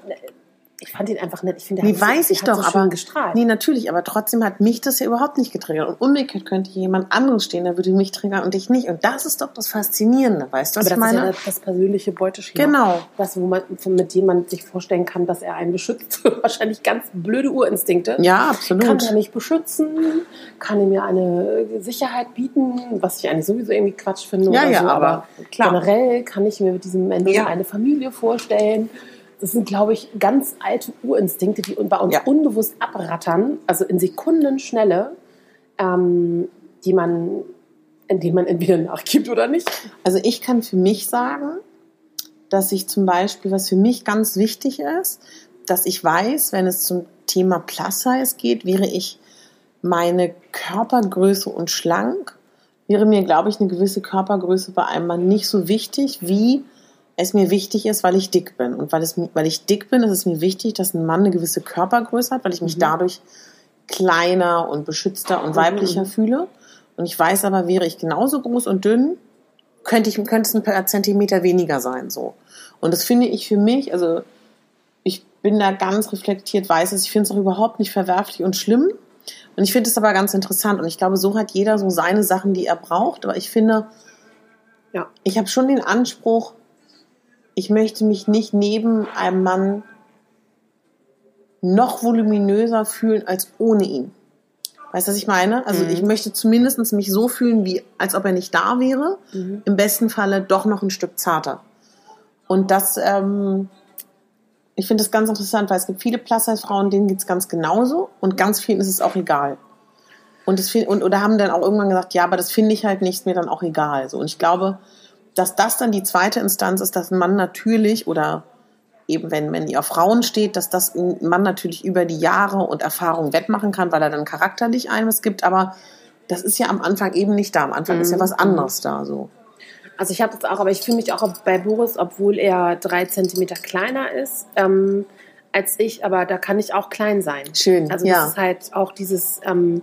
ich fand ihn einfach nett. Ich finde, Nee, hat so- weiß ich der hat doch, so aber gestrahlt. nee, natürlich, aber trotzdem hat mich das ja überhaupt nicht getriggert. Und umgekehrt könnte jemand anderes stehen, der würde mich triggern und dich nicht. Und das ist doch das Faszinierende, weißt du, was aber ich das meine? ist ja das, persönliche Beuteschema. Genau. Das, wo man mit dem man sich vorstellen kann, dass er einen beschützt. Wahrscheinlich ganz blöde Urinstinkte. ja, absolut. Kann er mich beschützen? Kann er mir eine Sicherheit bieten? Was ich eigentlich sowieso irgendwie Quatsch finde. Ja, ja, so. aber klar. generell kann ich mir mit diesem Menschen Ja. eine Familie vorstellen. Das sind, glaube ich, ganz alte Urinstinkte, die bei uns Ja. unbewusst abrattern, also in Sekundenschnelle, ähm, die man, in denen man entweder nachgibt oder nicht. Also ich kann für mich sagen, dass ich zum Beispiel, was für mich ganz wichtig ist, dass ich weiß, wenn es zum Thema Plus Size geht, wäre ich meine Körpergröße und schlank, wäre mir, glaube ich, eine gewisse Körpergröße bei einem Mann nicht so wichtig, wie es mir wichtig ist, weil ich dick bin. Und weil, es, weil ich dick bin, ist es mir wichtig, dass ein Mann eine gewisse Körpergröße hat, weil ich mich Mhm. dadurch kleiner und beschützter und weiblicher Mhm. fühle. Und ich weiß aber, wäre ich genauso groß und dünn, könnte ich könnte es ein paar Zentimeter weniger sein so. Und das finde ich für mich, also ich bin da ganz reflektiert, weiß es, ich finde es auch überhaupt nicht verwerflich und schlimm. Und ich finde es aber ganz interessant. Und ich glaube, so hat jeder so seine Sachen, die er braucht. Aber ich finde, Ja. ich habe schon den Anspruch, ich möchte mich nicht neben einem Mann noch voluminöser fühlen als ohne ihn. Weißt du, was ich meine? Also Mhm. ich möchte zumindest mich so fühlen, wie als ob er nicht da wäre. Mhm. Im besten Falle doch noch ein Stück zarter. Und das, ähm, ich finde das ganz interessant, weil es gibt viele Plus-Size-Frauen, denen geht's ganz genauso und ganz vielen ist es auch egal. Und, das, und oder haben dann auch irgendwann gesagt, ja, aber das finde ich halt nicht, mir dann auch egal. So. Und ich glaube, dass das dann die zweite Instanz ist, dass ein Mann natürlich oder eben wenn, ihr auf Frauen steht, dass das ein Mann natürlich über die Jahre und Erfahrung wettmachen kann, weil er dann charakterlich eines gibt, aber das ist ja am Anfang eben nicht da. Am Anfang ist ja Mhm. was anderes da so. Also ich habe das auch, aber ich fühle mich auch bei Boris, obwohl er drei Zentimeter kleiner ist ähm, als ich, aber da kann ich auch klein sein. Schön, Also ja. das ist halt auch dieses, ähm,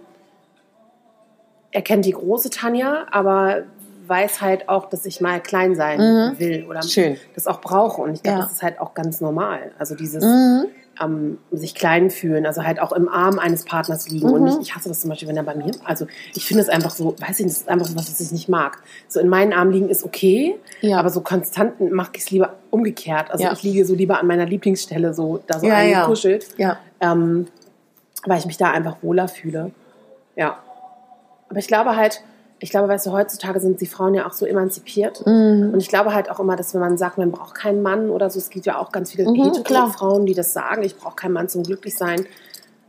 er kennt die große Tanja, aber weiß halt auch, dass ich mal klein sein Mhm. will oder Schön. das auch brauche. Und ich glaube, Ja. das ist halt auch ganz normal. Also dieses Mhm. ähm, sich klein fühlen, also halt auch im Arm eines Partners liegen und Mhm. nicht, ich hasse das zum Beispiel, wenn er bei mir, also ich finde es einfach so, weiß ich nicht, das ist einfach so was, was ich nicht mag. So in meinen Armen liegen ist okay, Ja. aber so konstant mache ich es lieber umgekehrt. Also Ja. ich liege so lieber an meiner Lieblingsstelle, so da so ja. eingekuschelt, Ja. ähm, weil ich mich da einfach wohler fühle. Ja. Aber ich glaube halt, ich glaube, weißt du, heutzutage sind die Frauen ja auch so emanzipiert. Mhm. Und ich glaube halt auch immer, dass wenn man sagt, man braucht keinen Mann oder so, es gibt ja auch ganz viele Mhm. Frauen, die das sagen, ich brauche keinen Mann zum Glücklichsein.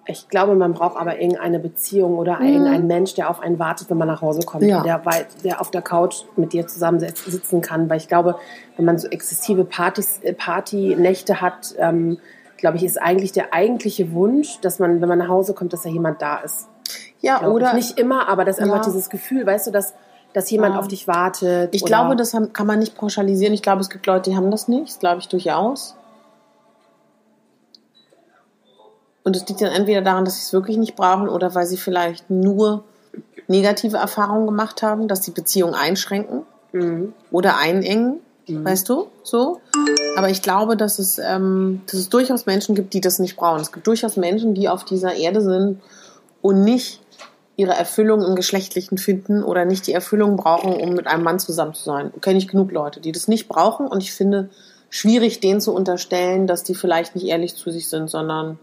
Ich glaube, man braucht aber irgendeine Beziehung oder irgendeinen Mensch, der auf einen wartet, wenn man nach Hause kommt. Mhm. Ja. Der, der auf der Couch mit dir zusammen sitz- sitzen kann. Weil ich glaube, wenn man so exzessive Partys, äh, Partynächte hat, ähm, glaube ich, ist eigentlich der eigentliche Wunsch, dass man, wenn man nach Hause kommt, dass da jemand da ist. Ja, oder ich. nicht immer, aber das ist einfach dieses Gefühl, weißt du, dass, dass jemand Ja. auf dich wartet. Ich glaube, das kann man nicht pauschalisieren. Ich glaube, es gibt Leute, die haben das nicht. Das glaube ich durchaus. Und es liegt dann entweder daran, dass sie es wirklich nicht brauchen oder weil sie vielleicht nur negative Erfahrungen gemacht haben, dass die Beziehung einschränken Mhm. oder einengen, weißt du, so. Aber ich glaube, dass es, ähm, dass es durchaus Menschen gibt, die das nicht brauchen. Es gibt durchaus Menschen, die auf dieser Erde sind und nicht ihre Erfüllung im Geschlechtlichen finden oder nicht die Erfüllung brauchen, um mit einem Mann zusammen zu sein. Kenne ich genug Leute, die das nicht brauchen und ich finde schwierig, denen zu unterstellen, dass die vielleicht nicht ehrlich zu sich sind, sondern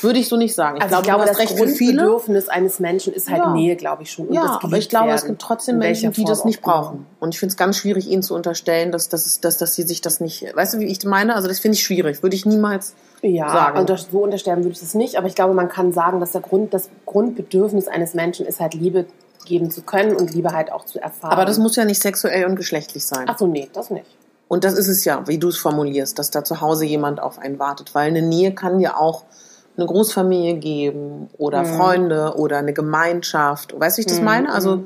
würde ich so nicht sagen. Ich Also glaube, ich glaube, das recht für viele. Grundbedürfnis eines Menschen ist halt Ja. Nähe, glaube ich schon. und das Ja, aber ich glaube, es werden. gibt trotzdem Menschen, die das nicht brauchen. Und ich finde es ganz schwierig, ihnen zu unterstellen, dass, dass, dass, dass sie sich das nicht. Weißt du, wie ich meine? Also, das finde ich schwierig. Würde ich niemals. Ja, sagen. das, so unterstellen würde ich das nicht, aber ich glaube, man kann sagen, dass der Grund, das Grundbedürfnis eines Menschen ist halt Liebe geben zu können und Liebe halt auch zu erfahren. Aber das muss ja nicht sexuell und geschlechtlich sein. Ach so, nee, das nicht. Und das ist es ja, wie du es formulierst, dass da zu Hause jemand auf einen wartet. Weil eine Nähe kann ja auch eine Großfamilie geben oder Mhm. Freunde oder eine Gemeinschaft. Weißt du, wie ich das Mhm, meine? Also,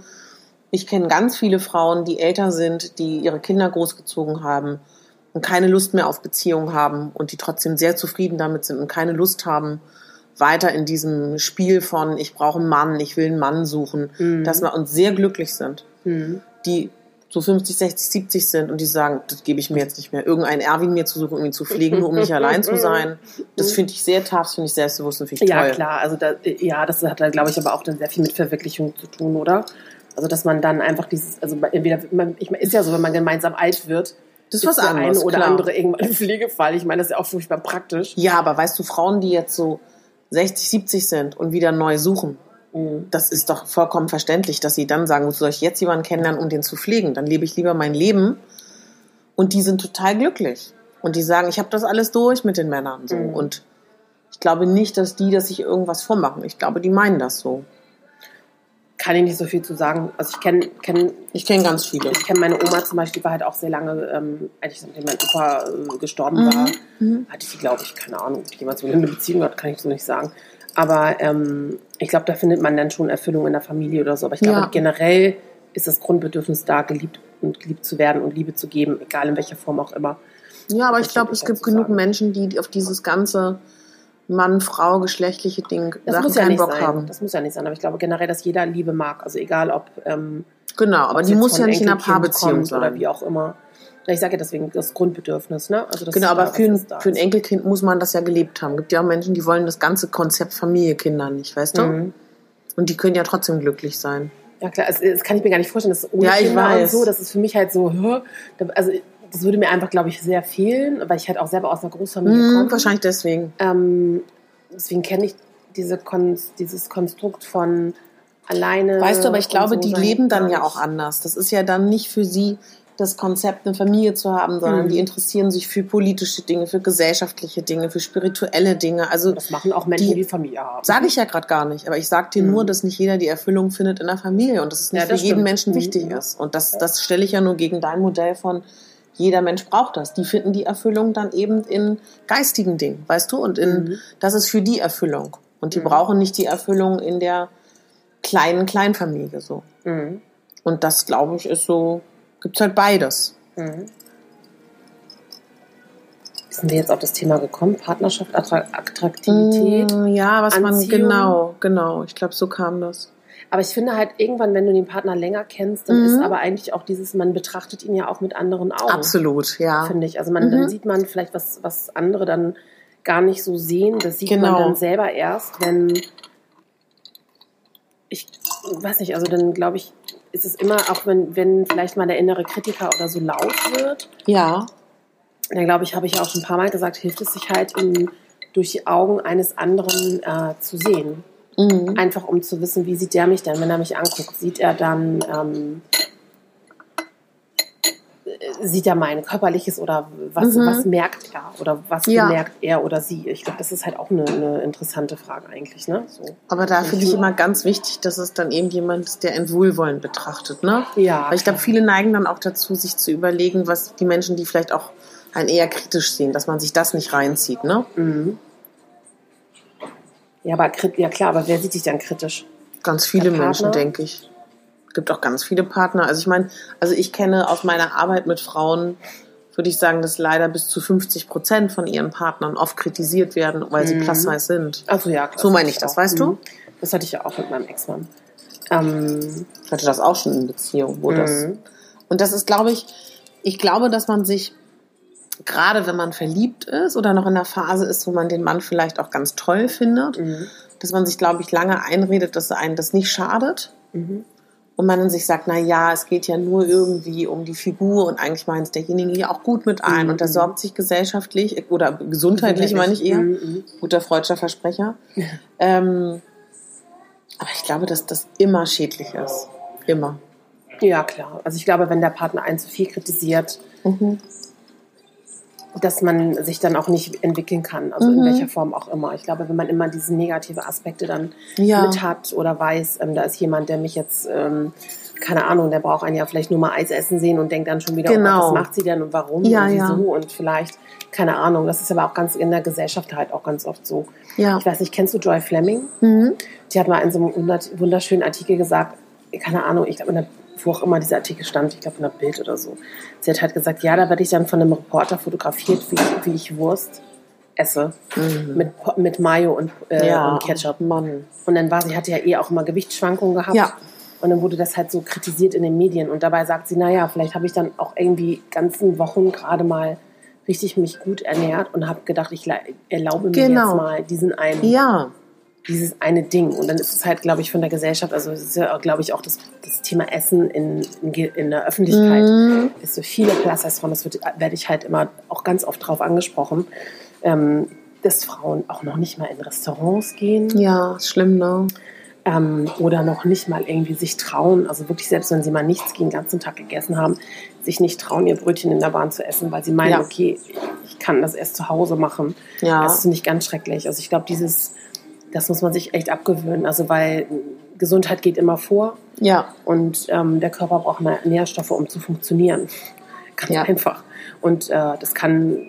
Ich kenne ganz viele Frauen, die älter sind, die ihre Kinder großgezogen haben und keine Lust mehr auf Beziehungen haben und die trotzdem sehr zufrieden damit sind und keine Lust haben, weiter in diesem Spiel von ich brauche einen Mann, ich will einen Mann suchen, Mhm. dass wir uns sehr glücklich sind. Die so 50, 60, 70 sind und die sagen, das gebe ich mir jetzt nicht mehr. Irgendeinen Erwin mir zu suchen, um ihn zu pflegen, nur um nicht allein zu sein. Das finde ich sehr tough, das finde ich selbstbewusst und finde ich Ja, toll. klar. Also da, ja, das hat da, glaube ich, aber auch dann sehr viel mit Verwirklichung zu tun, oder? Also dass man dann einfach dieses, also entweder, man, ich meine, ist ja so, wenn man gemeinsam alt wird, Das ist was der anderes, eine oder klar. andere irgendwann im Pflegefall. Ich meine, das ist ja auch furchtbar praktisch. Ja, aber weißt du, Frauen, die jetzt so 60, 70 sind und wieder neu suchen, das ist doch vollkommen verständlich, dass sie dann sagen, wozu soll ich jetzt jemanden kennenlernen, um den zu pflegen? Dann lebe ich lieber mein Leben. Und die sind total glücklich. Und die sagen, ich habe das alles durch mit den Männern. So. Mhm. Und ich glaube nicht, dass die, dass sich irgendwas vormachen. Ich glaube, die meinen das so. Kann ich nicht so viel zu sagen. Also ich kenne kenn, Ich kenne ganz viele. ich kenn meine Oma zum Beispiel, die war halt auch sehr lange, ähm, eigentlich nachdem mein Opa äh, gestorben Mhm. war, hatte sie, glaube ich, keine Ahnung, ob die jemals mit ihm eine Beziehung hat, kann ich so nicht sagen. Aber ähm, ich glaube, da findet man dann schon Erfüllung in der Familie oder so. Aber ich glaube, Ja. generell ist das Grundbedürfnis da, geliebt und geliebt zu werden und Liebe zu geben, egal in welcher Form auch immer. Ja, aber ich Das glaube, würd es ich gibt genug sagen. Menschen, die auf dieses ganze Mann, Frau, geschlechtliche Ding Das Sachen muss ja keinen nicht Bock sein. haben. Das muss ja nicht sein. Aber ich glaube generell, dass jeder Liebe mag. Also egal, ob ähm, Genau, aber die muss ja nicht in einer Paarbeziehung sein. oder wie auch immer. Ja, Ich sage ja deswegen das Grundbedürfnis, ne? Also Genau, aber da, für ein, für ein. Enkelkind muss man das ja gelebt haben. Gibt ja auch Menschen, die wollen das ganze Konzept Familie, Kinder nicht, weißt du? Mhm. Und die können ja trotzdem glücklich sein. Ja klar, das, das kann ich mir gar nicht vorstellen. Das ist ohne Ja, ich Kinder weiß. und so. Das ist für mich halt so, also das würde mir einfach, glaube ich, sehr fehlen, weil ich halt auch selber aus einer Großfamilie Mhm, komme. wahrscheinlich deswegen. Ähm, deswegen kenne ich diese Kon dieses Konstrukt von alleine. Weißt du, aber ich glaube, so die leben dann ja auch anders. Das ist ja dann nicht für sie das Konzept, eine Familie zu haben, sondern Mhm. die interessieren sich für politische Dinge, für gesellschaftliche Dinge, für spirituelle Dinge. Also Das machen auch Menschen, Die- die, Familie haben. Sage ich ja gerade gar nicht, aber ich sage dir Mhm. nur, dass nicht jeder die Erfüllung findet in der Familie und dass es nicht Ja, das für jeden stimmt. Menschen Mhm. wichtig ist. Und das, das stelle ich ja nur gegen dein Modell von jeder Mensch braucht das. Die finden die Erfüllung dann eben in geistigen Dingen, weißt du? Und in Mhm. das ist für die Erfüllung. Und die Mhm. brauchen nicht die Erfüllung in der kleinen Kleinfamilie so. Mhm. Und das, glaube ich, ist so, gibt's halt beides. Mhm. Sind wir jetzt auf das Thema gekommen? Partnerschaft, Attra Attraktivität. Mm, Ja, was man Anziehung. genau, genau. Ich glaube, so kam das. Aber ich finde halt irgendwann, wenn du den Partner länger kennst, dann Mhm. ist aber eigentlich auch dieses, man betrachtet ihn ja auch mit anderen Augen. Absolut, ja. Finde ich. Also man, Mhm. dann sieht man vielleicht, was, was andere dann gar nicht so sehen. Das sieht Genau. man dann selber erst, wenn ich weiß nicht, also dann glaube ich, ist es immer, auch wenn, wenn vielleicht mal der innere Kritiker oder so laut wird, Ja, dann glaube ich, habe ich auch schon ein paar Mal gesagt, hilft es sich halt, um durch die Augen eines anderen äh, zu sehen. mhm. Einfach um zu wissen, wie sieht der mich denn, wenn er mich anguckt. Sieht er dann, ähm, äh, sieht er mein körperliches oder was, Mhm. was merkt er oder was Ja. bemerkt er oder sie? Ich glaube, das ist halt auch eine, eine interessante Frage eigentlich. Ne? So. Aber da finde ich immer ganz wichtig, dass es dann eben jemand ist, der ein Wohlwollen betrachtet, ne? Ja, Weil ich glaube, viele neigen dann auch dazu, sich zu überlegen, was die Menschen, die vielleicht auch ein eher kritisch sehen, dass man sich das nicht reinzieht, ne? Mhm. Ja, aber krit- ja klar, aber wer sieht sich dann kritisch? Ganz viele? Menschen, denke ich. Gibt auch ganz viele Partner. Also ich meine, also ich kenne aus meiner Arbeit mit Frauen, würde ich sagen, dass leider bis zu 50 Prozent von ihren Partnern oft kritisiert werden, weil sie Mhm. plus size sind. Also ja, klar, So meine ich das, auch. weißt du? Mhm. Das hatte ich ja auch mit meinem Ex-Mann. Ähm, Ich hatte das auch schon in Beziehung, wo das. Mhm. Und das ist, glaube ich, ich glaube, dass man sich, gerade wenn man verliebt ist oder noch in der Phase ist, wo man den Mann vielleicht auch ganz toll findet, mhm. dass man sich, glaube ich, lange einredet, dass einen das nicht schadet. Mhm. Und man sich sagt, na ja, es geht ja nur irgendwie um die Figur und eigentlich meint es derjenige ja auch gut mit ein Mhm. und der sorgt sich gesellschaftlich oder gesundheitlich, meine ich eher. Mhm. Guter freudscher Versprecher. ähm, aber ich glaube, dass das immer schädlich ist. Immer. Ja, klar. Also ich glaube, wenn der Partner einen zu viel kritisiert, Mhm. Dass man sich dann auch nicht entwickeln kann, also Mhm. in welcher Form auch immer. Ich glaube, wenn man immer diese negative Aspekte dann Ja. mit hat oder weiß, ähm, da ist jemand, der mich jetzt, ähm, keine Ahnung, der braucht einen ja vielleicht nur mal Eis essen sehen und denkt dann schon wieder, Genau. oh, was macht sie denn und warum Ja, und ja. wieso und vielleicht, keine Ahnung. Das ist aber auch ganz in der Gesellschaft halt auch ganz oft so. Ja. Ich weiß nicht, kennst du Joy Fleming? Mhm. Die hat mal in so einem wunderschönen Artikel gesagt, keine Ahnung, ich glaube in der wo auch immer dieser Artikel stand, ich glaube in der Bild oder so. Sie hat halt gesagt, ja, da werde ich dann von einem Reporter fotografiert, wie ich, wie ich Wurst esse. Mit, mit Mayo und, äh, Mhm. Ja, und Ketchup. Mann. Und dann war sie, hatte ja eh auch immer Gewichtsschwankungen gehabt. Ja. Und dann wurde das halt so kritisiert in den Medien. Und dabei sagt sie, naja, vielleicht habe ich dann auch irgendwie ganzen Wochen gerade mal richtig mich gut ernährt und habe gedacht, ich erlaube mir Genau. jetzt mal diesen einen, Ja, dieses eine Ding. Und dann ist es halt, glaube ich, von der Gesellschaft, also es ist ja, glaube ich, auch das, das Thema Essen in, in, in der Öffentlichkeit Mhm. ist so viele Plus Frauen, das werde ich halt immer auch ganz oft drauf angesprochen, ähm, dass Frauen auch noch nicht mal in Restaurants gehen ja, ist schlimm, ne? ähm, oder noch nicht mal irgendwie sich trauen, also wirklich selbst wenn sie mal nichts den ganzen Tag gegessen haben, sich nicht trauen, ihr Brötchen in der Bahn zu essen, weil sie meinen, Ja. okay, ich kann das erst zu Hause machen. Ja. Das finde ich ganz schrecklich. Also ich glaube, dieses, das muss man sich echt abgewöhnen, also weil Gesundheit geht immer vor Ja, und ähm, der Körper braucht mehr Nährstoffe, um zu funktionieren. Ganz Ja. einfach. Und äh, das kann,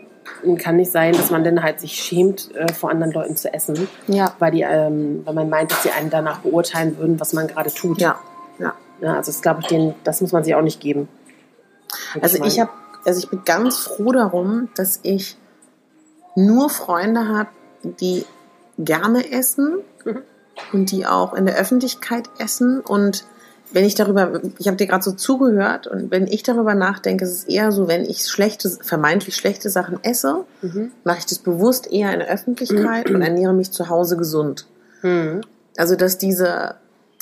kann nicht sein, dass man dann halt sich schämt, äh, vor anderen Leuten zu essen, ja, weil, die, ähm, weil man meint, dass sie einen danach beurteilen würden, was man gerade tut. ja, ja. Ja, also das glaube ich, denen, das muss man sich auch nicht geben. Also ich meinen. habe, also ich bin ganz froh darum, dass ich nur Freunde habe, die gerne essen Mhm. und die auch in der Öffentlichkeit essen. Und wenn ich darüber, ich habe dir gerade so zugehört und wenn ich darüber nachdenke, ist es eher so, wenn ich schlechte, vermeintlich schlechte Sachen esse, Mhm. mache ich das bewusst eher in der Öffentlichkeit und ernähre mich zu Hause gesund. Mhm. Also dass diese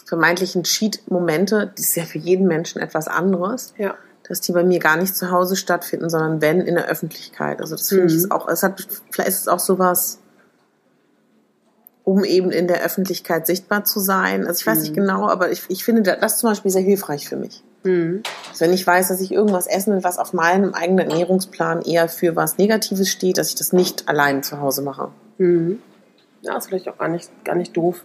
vermeintlichen Cheat-Momente, die ist ja für jeden Menschen etwas anderes, Ja. dass die bei mir gar nicht zu Hause stattfinden, sondern wenn in der Öffentlichkeit. Also das finde ich Mhm. ist auch, es hat, vielleicht ist es auch sowas, um eben in der Öffentlichkeit sichtbar zu sein. Also ich weiß nicht genau, aber ich, ich finde da- das zum Beispiel sehr hilfreich für mich. Mhm. Also wenn ich weiß, dass ich irgendwas essen will, was auf meinem eigenen Ernährungsplan eher für was Negatives steht, dass ich das nicht allein zu Hause mache. Mhm. Ja, ist vielleicht auch gar nicht, gar nicht doof.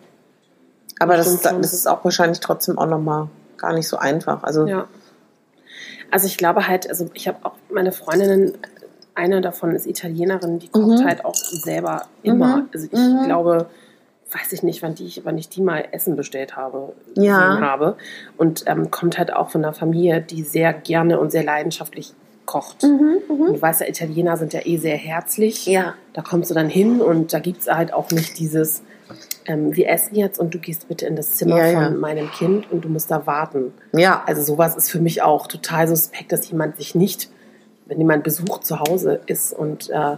Aber das, das ist auch wahrscheinlich trotzdem auch nochmal gar nicht so einfach. Also Ja. Also ich glaube halt, also ich habe auch meine Freundinnen, eine davon ist Italienerin, die kocht Mhm. halt auch selber immer. Mhm. Also ich Mhm. glaube, weiß ich nicht, wann, die, wann ich die mal Essen bestellt habe, Ja. habe. Und ähm, kommt halt auch von einer Familie, die sehr gerne und sehr leidenschaftlich kocht. Und du weißt ja, Italiener sind ja eh sehr herzlich. Ja. Da kommst du dann hin und da gibt es halt auch nicht dieses, ähm, wir essen jetzt und du gehst bitte in das Zimmer Ja, von ja. meinem Kind und du musst da warten. ja, Also sowas ist für mich auch total suspekt, dass jemand sich nicht, wenn jemand Besuch zu Hause ist und äh,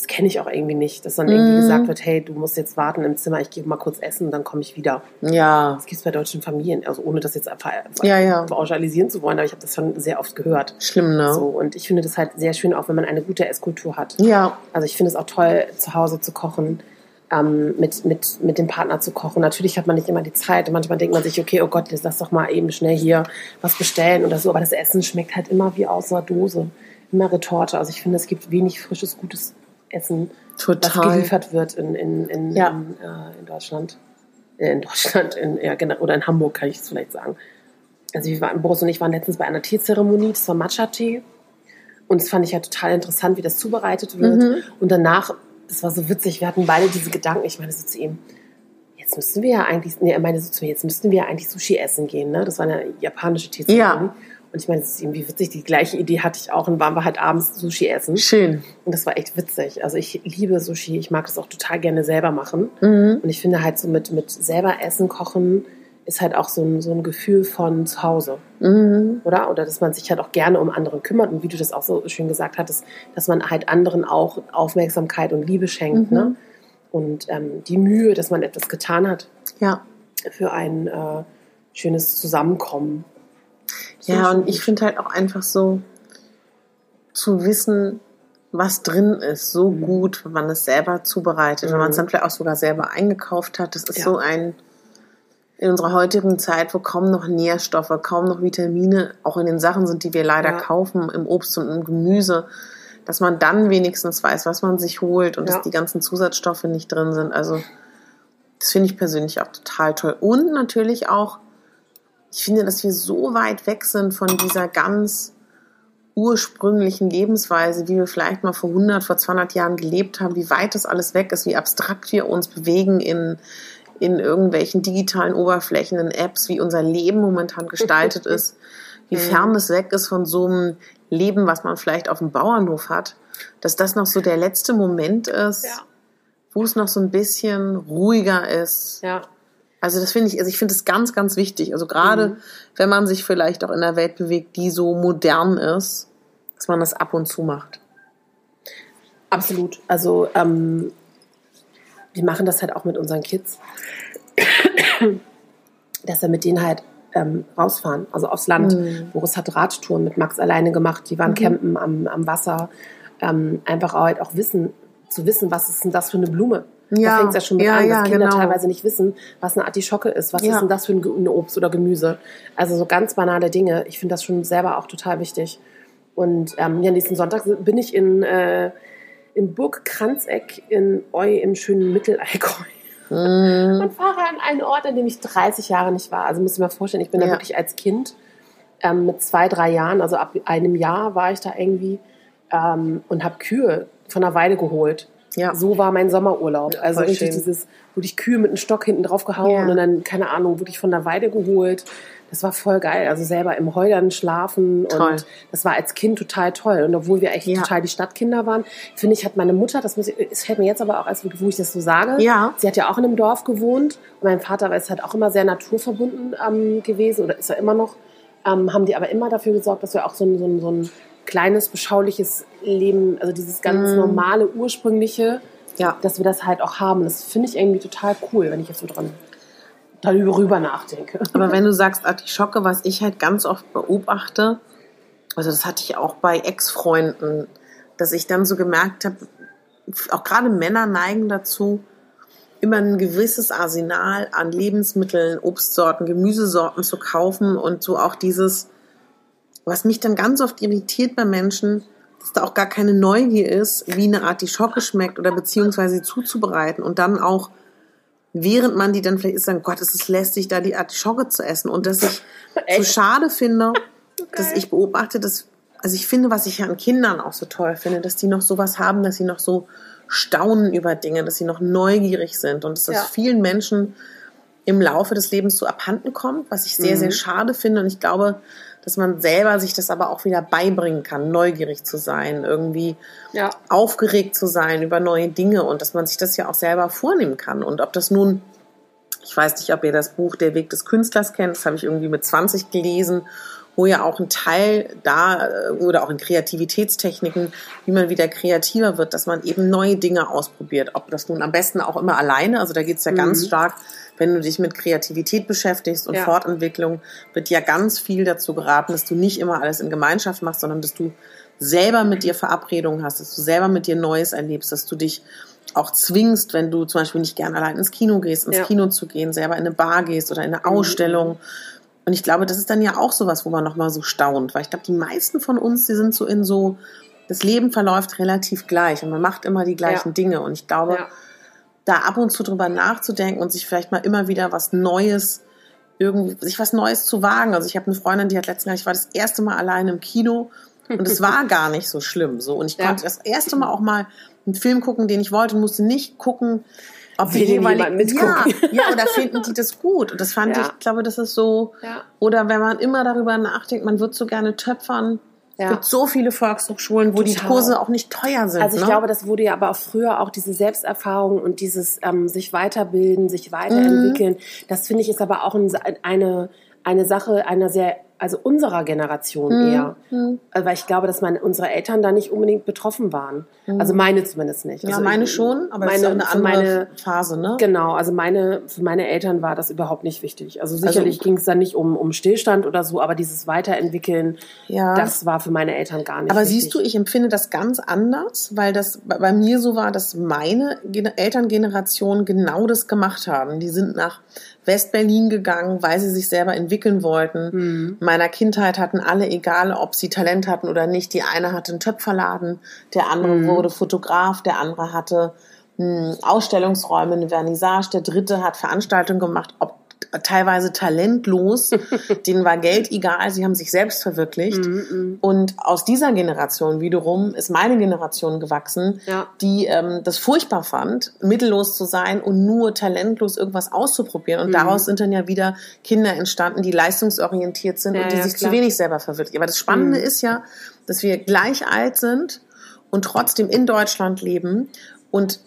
das kenne ich auch irgendwie nicht, dass dann irgendwie Mhm. gesagt wird, hey, du musst jetzt warten im Zimmer, ich gehe mal kurz essen und dann komme ich wieder. ja, Das gibt es bei deutschen Familien, also ohne das jetzt einfach Ja, ja. pauschalisieren zu wollen, aber ich habe das schon sehr oft gehört. schlimm, ne? So, und ich finde das halt sehr schön, auch wenn man eine gute Esskultur hat. Ja, Also ich finde es auch toll, zu Hause zu kochen, ähm, mit, mit, mit dem Partner zu kochen. Natürlich hat man nicht immer die Zeit. Manchmal denkt man sich, okay, oh Gott, jetzt lass doch mal eben schnell hier was bestellen oder so. Aber das Essen schmeckt halt immer wie aus einer Dose. Immer Retorte. Also ich finde, es gibt wenig frisches, gutes Essen, was total. geliefert wird in, in, in, Ja. in, äh, in Deutschland. Äh, in Deutschland, in, ja, oder in Hamburg kann ich es vielleicht sagen. Also wir waren, Boris und ich waren letztens bei einer Teezeremonie, das war Matcha-Tee. Und das fand ich ja total interessant, wie das zubereitet wird. Mhm. Und danach, das war so witzig, wir hatten beide diese Gedanken. Ich meine so zu ihm, jetzt müssten wir ja eigentlich, nee, er meinte so zu mir, jetzt müssten wir ja eigentlich Sushi essen gehen. Ne? Das war eine japanische Teezeremonie. Ja. Und ich meine, das ist irgendwie witzig, die gleiche Idee hatte ich auch und waren wir halt abends Sushi essen. Schön. Und das war echt witzig. Also ich liebe Sushi, ich mag das auch total gerne selber machen. Mhm. Und ich finde halt so mit, mit selber Essen, Kochen ist halt auch so ein, so ein Gefühl von zu Hause, Mhm. oder? Oder dass man sich halt auch gerne um andere kümmert und wie du das auch so schön gesagt hattest, dass man halt anderen auch Aufmerksamkeit und Liebe schenkt, Mhm. ne? Und ähm, die Mühe, dass man etwas getan hat Ja. für ein äh, schönes Zusammenkommen. Ja, und ich finde halt auch einfach so zu wissen, was drin ist, so Mhm. gut, wenn man es selber zubereitet, wenn man es Mhm. dann vielleicht auch sogar selber eingekauft hat. Das ist Ja. so ein in unserer heutigen Zeit, wo kaum noch Nährstoffe, kaum noch Vitamine auch in den Sachen sind, die wir leider Ja. kaufen, im Obst und im Gemüse, dass man dann wenigstens weiß, was man sich holt und Ja. dass die ganzen Zusatzstoffe nicht drin sind. Also das finde ich persönlich auch total toll. Und natürlich auch, ich finde, dass wir so weit weg sind von dieser ganz ursprünglichen Lebensweise, wie wir vielleicht mal vor 100, vor 200 Jahren gelebt haben, wie weit das alles weg ist, wie abstrakt wir uns bewegen in, in irgendwelchen digitalen Oberflächen, in Apps, wie unser Leben momentan gestaltet ist, wie fern es weg ist von so einem Leben, was man vielleicht auf dem Bauernhof hat, dass das noch so der letzte Moment ist, Ja. wo es noch so ein bisschen ruhiger ist. Ja. Also das finde ich, also ich finde es ganz, ganz wichtig. Also gerade Mhm. wenn man sich vielleicht auch in einer Welt bewegt, die so modern ist, dass man das ab und zu macht. Absolut. Also ähm, wir machen das halt auch mit unseren Kids, dass wir mit denen halt ähm, rausfahren, also aufs Land. Mhm. Boris hat Radtouren mit Max alleine gemacht, die waren campen am, am Wasser. Ähm, einfach halt auch wissen, zu wissen, was ist denn das für eine Blume? Ja, da fängt es ja schon mit ja, an, ja, dass Kinder genau. teilweise nicht wissen, was eine Artischocke ist, was Ja. ist denn das für ein, Obst oder Gemüse. Also so ganz banale Dinge. Ich finde das schon selber auch total wichtig. Und ähm, ja, nächsten Sonntag bin ich in, äh, in Burg Kranzeck in Eu im schönen Mittelallgäu. Mhm. Und fahre an einen Ort, an dem ich 30 Jahre nicht war. Also muss ich mir vorstellen, ich bin da Ja. wirklich als Kind ähm, mit zwei, drei Jahren, also ab einem Jahr war ich da irgendwie ähm, und habe Kühe von der Weide geholt. Ja. So war mein Sommerurlaub. Ja, also richtig schön. dieses, wirklich Kühe mit einem Stock hinten drauf gehauen Ja. und dann, keine Ahnung, wirklich von der Weide geholt. Das war voll geil. Also selber im Heudern schlafen Toll. und das war als Kind total toll. Und obwohl wir echt Ja. total die Stadtkinder waren, finde ich, hat meine Mutter, das muss ich, es fällt mir jetzt aber auch, als wo ich das so sage, Ja. sie hat ja auch in einem Dorf gewohnt und mein Vater ist halt auch immer sehr naturverbunden ähm, gewesen oder ist er immer noch, ähm, haben die aber immer dafür gesorgt, dass wir auch so ein, so ein, so ein kleines, beschauliches Leben, also dieses ganz normale, ursprüngliche, Ja. dass wir das halt auch haben. Das finde ich irgendwie total cool, wenn ich jetzt so dran darüber nachdenke. Aber wenn du sagst Artischocke, was ich halt ganz oft beobachte, also das hatte ich auch bei Ex-Freunden, dass ich dann so gemerkt habe, auch gerade Männer neigen dazu, immer ein gewisses Arsenal an Lebensmitteln, Obstsorten, Gemüsesorten zu kaufen und so auch dieses, was mich dann ganz oft irritiert bei Menschen, dass da auch gar keine Neugier ist, wie eine Artischocke schmeckt oder beziehungsweise sie zuzubereiten und dann auch während man die dann vielleicht isst, sagen, Gott, es ist lästig, da die Artischocke zu essen. Und dass ich so Echt? schade finde, dass ich beobachte, dass, also ich finde, was ich ja an Kindern auch so toll finde, dass die noch sowas haben, dass sie noch so staunen über Dinge, dass sie noch neugierig sind und dass das Ja. vielen Menschen im Laufe des Lebens so abhanden kommt, was ich sehr, sehr schade finde. Und ich glaube, dass man selber sich das aber auch wieder beibringen kann, neugierig zu sein, irgendwie Ja. aufgeregt zu sein über neue Dinge und dass man sich das ja auch selber vornehmen kann. Und ob das nun, ich weiß nicht, ob ihr das Buch Der Weg des Künstlers kennt, das habe ich irgendwie mit 20 gelesen, wo ja auch ein Teil da äh, oder auch in Kreativitätstechniken, wie man wieder kreativer wird, dass man eben neue Dinge ausprobiert. Ob das nun am besten auch immer alleine, also da geht es ja ganz stark, wenn du dich mit Kreativität beschäftigst und Ja. Fortentwicklung, wird ja ganz viel dazu geraten, dass du nicht immer alles in Gemeinschaft machst, sondern dass du selber mit dir Verabredungen hast, dass du selber mit dir Neues erlebst, dass du dich auch zwingst, wenn du zum Beispiel nicht gern allein ins Kino gehst, ins Ja. Kino zu gehen, selber in eine Bar gehst oder in eine Ausstellung. Und ich glaube, das ist dann ja auch sowas, wo man nochmal so staunt, weil ich glaube, die meisten von uns, die sind so in so, das Leben verläuft relativ gleich und man macht immer die gleichen Ja. Dinge. Und ich glaube, Ja. Da ab und zu drüber nachzudenken und sich vielleicht mal immer wieder was Neues, irgendwie, sich was Neues zu wagen. Also ich habe eine Freundin, die hat letztens, ich war das erste Mal alleine im Kino und es war gar nicht so schlimm. So und ich Ja. konnte das erste Mal auch mal einen Film gucken, den ich wollte, musste nicht gucken, ob Will die denn jeweiligen, jemand mitgucken? ja, ja, oder finden die das gut. Und das fand Ja. ich, ich glaube, das ist so. Oder wenn man immer darüber nachdenkt, man wird so gerne töpfern. Es Ja. gibt so viele Volkshochschulen, wo die Total. Kurse auch nicht teuer sind. Also ich ne? glaube, das wurde ja aber auch früher auch diese Selbsterfahrung und dieses ähm, sich weiterbilden, sich weiterentwickeln. Das finde ich ist aber auch ein, eine eine Sache einer sehr also unserer Generation Mhm. eher, Also, weil ich glaube, dass meine unsere Eltern da nicht unbedingt betroffen waren. Also meine zumindest nicht. Mhm. ja, also meine ich- schon, aber meine, das ist eine andere meine Phase, ne? Genau, also meine, für meine Eltern war das überhaupt nicht wichtig. Also sicherlich ging es dann nicht um, um Stillstand oder so, aber dieses Weiterentwickeln, Ja. das war für meine Eltern gar nicht Aber wichtig. siehst du, ich empfinde das ganz anders, weil das bei mir so war, dass meine Gen- Elterngeneration genau das gemacht haben. Die sind nach West-Berlin gegangen, weil sie sich selber entwickeln wollten. Mhm. In meiner Kindheit hatten alle, egal ob sie Talent hatten oder nicht, die eine hatte einen Töpferladen, der andere Mhm. wurde Fotograf, der andere hatte mh, Ausstellungsräume, eine Vernissage, der dritte hat Veranstaltungen gemacht, ob teilweise talentlos, denen war Geld egal, sie haben sich selbst verwirklicht. Mhm, Und aus dieser Generation wiederum ist meine Generation gewachsen, Ja. die ähm, das furchtbar fand, mittellos zu sein und nur talentlos irgendwas auszuprobieren. Und daraus sind dann ja wieder Kinder entstanden, die leistungsorientiert sind Ja, und die ja, sich klar. zu wenig selber verwirklichen. Aber das Spannende Mhm. ist ja, dass wir gleich alt sind und trotzdem in Deutschland leben und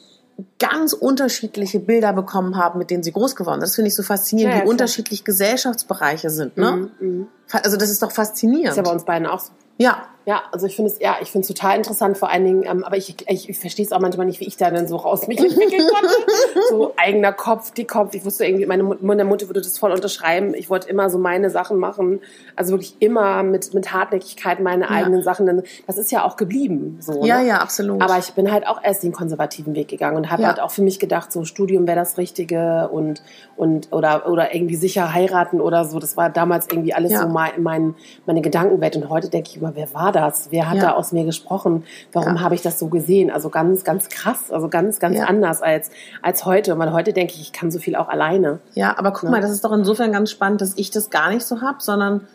ganz unterschiedliche Bilder bekommen haben, mit denen sie groß geworden sind. Das finde ich so faszinierend, Ja, ja, wie unterschiedlich Gesellschaftsbereiche sind. Ne? Mhm. Fa- Also das ist doch faszinierend. Ist ja bei uns beiden auch so. ja, Ja, also ich finde es, ja, ich finde es total interessant, vor allen Dingen, ähm, aber ich, ich, ich verstehe es auch manchmal nicht, wie ich da dann so raus mich entwickeln konnte. so eigener Kopf, die Kopf. Ich wusste irgendwie, meine, Mut- meine Mutter würde das voll unterschreiben. Ich wollte immer so meine Sachen machen. Also wirklich immer mit, mit Hartnäckigkeit meine eigenen Sachen. Denn Das ist ja auch geblieben. So, ja, ne? ja, absolut. Aber ich bin halt auch erst den konservativen Weg gegangen und habe Ja. halt auch für mich gedacht, so Studium wäre das Richtige und, und oder, oder irgendwie sicher heiraten oder so. Das war damals irgendwie alles Ja. so mein, mein, meine Gedankenwelt. Und heute denke ich immer, wer war das? Wer hat Ja. da aus mir gesprochen? Warum Ja. habe ich das so gesehen? Also ganz, ganz krass, also ganz, ganz Ja. anders als, als heute. Weil heute denke ich, ich kann so viel auch alleine. Ja, aber guck Ne? mal, das ist doch insofern ganz spannend, dass ich das gar nicht so hab, sondern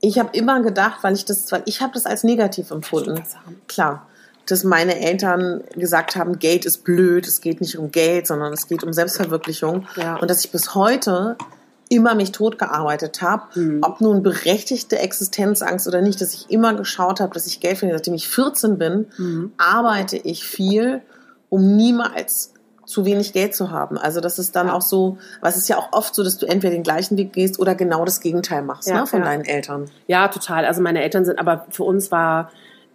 ich habe immer gedacht, weil ich das, weil ich habe das als negativ empfunden. Klar, dass meine Eltern gesagt haben, Geld ist blöd, es geht nicht um Geld, sondern es geht um Selbstverwirklichung. Ja. Und dass ich bis heute immer mich totgearbeitet habe, Mhm. ob nun berechtigte Existenzangst oder nicht, dass ich immer geschaut habe, dass ich Geld verdiene. Seitdem ich 14 bin, Mhm. arbeite ich viel, um niemals zu wenig Geld zu haben. Also das ist dann Ja. auch so, was ist ja auch oft so, dass du entweder den gleichen Weg gehst oder genau das Gegenteil machst Ja, ne, von ja. deinen Eltern. Ja, total. Also meine Eltern sind, aber für uns war,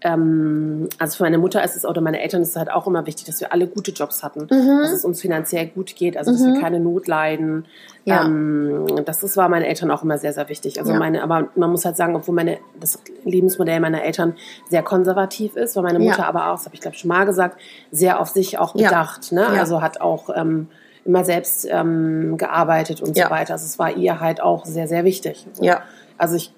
ähm, also für meine Mutter ist es oder meine Eltern ist es halt auch immer wichtig, dass wir alle gute Jobs hatten, Mhm. dass es uns finanziell gut geht, also dass wir keine Not leiden. Ja. Ähm, das ist, war meinen Eltern auch immer sehr, sehr wichtig. Also Ja. meine, aber man muss halt sagen, obwohl meine, das Lebensmodell meiner Eltern sehr konservativ ist, war meine Ja. Mutter aber auch, das habe ich glaube schon mal gesagt, sehr auf sich auch Ja. bedacht. Ne? Ja. Also hat auch ähm, immer selbst ähm, gearbeitet und Ja. so weiter. Also es war ihr halt auch sehr, sehr wichtig. Ja. Also ich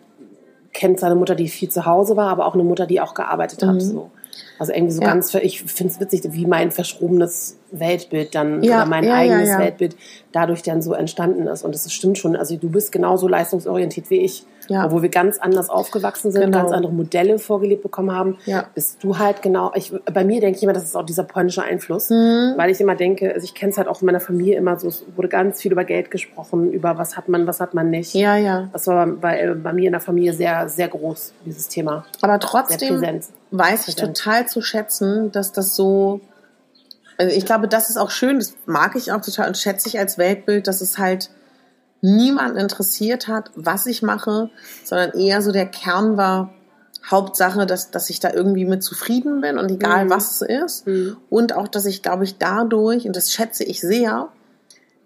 kenne zwar eine Mutter, die viel zu Hause war, aber auch eine Mutter, die auch gearbeitet hat. Mhm. So. Also irgendwie so Ja. ganz, ich finde es witzig, wie mein verschrobenes Weltbild dann Ja, oder mein ja, eigenes. Weltbild dadurch dann so entstanden ist. Und das stimmt schon. Also du bist genauso leistungsorientiert wie ich. Ja. Obwohl wir ganz anders aufgewachsen sind, Genau. ganz andere Modelle vorgelebt bekommen haben, Ja. bist du halt genau, ich, bei mir denke ich immer, das ist auch dieser polnische Einfluss, Mhm. weil ich immer denke, also ich kenne es halt auch in meiner Familie immer so, es wurde ganz viel über Geld gesprochen, über was hat man, was hat man nicht. Ja, ja. Das war bei, bei mir in der Familie sehr, sehr groß, dieses Thema. Aber trotzdem weiß ich total zu schätzen, dass das so. Also ich glaube, das ist auch schön, das mag ich auch total und schätze ich als Weltbild, dass es halt niemand interessiert hat, was ich mache, sondern eher so der Kern war, Hauptsache, dass, dass ich da irgendwie mit zufrieden bin und egal Mhm. was es ist. Mhm. Und auch, dass ich, glaube ich, dadurch, und das schätze ich sehr,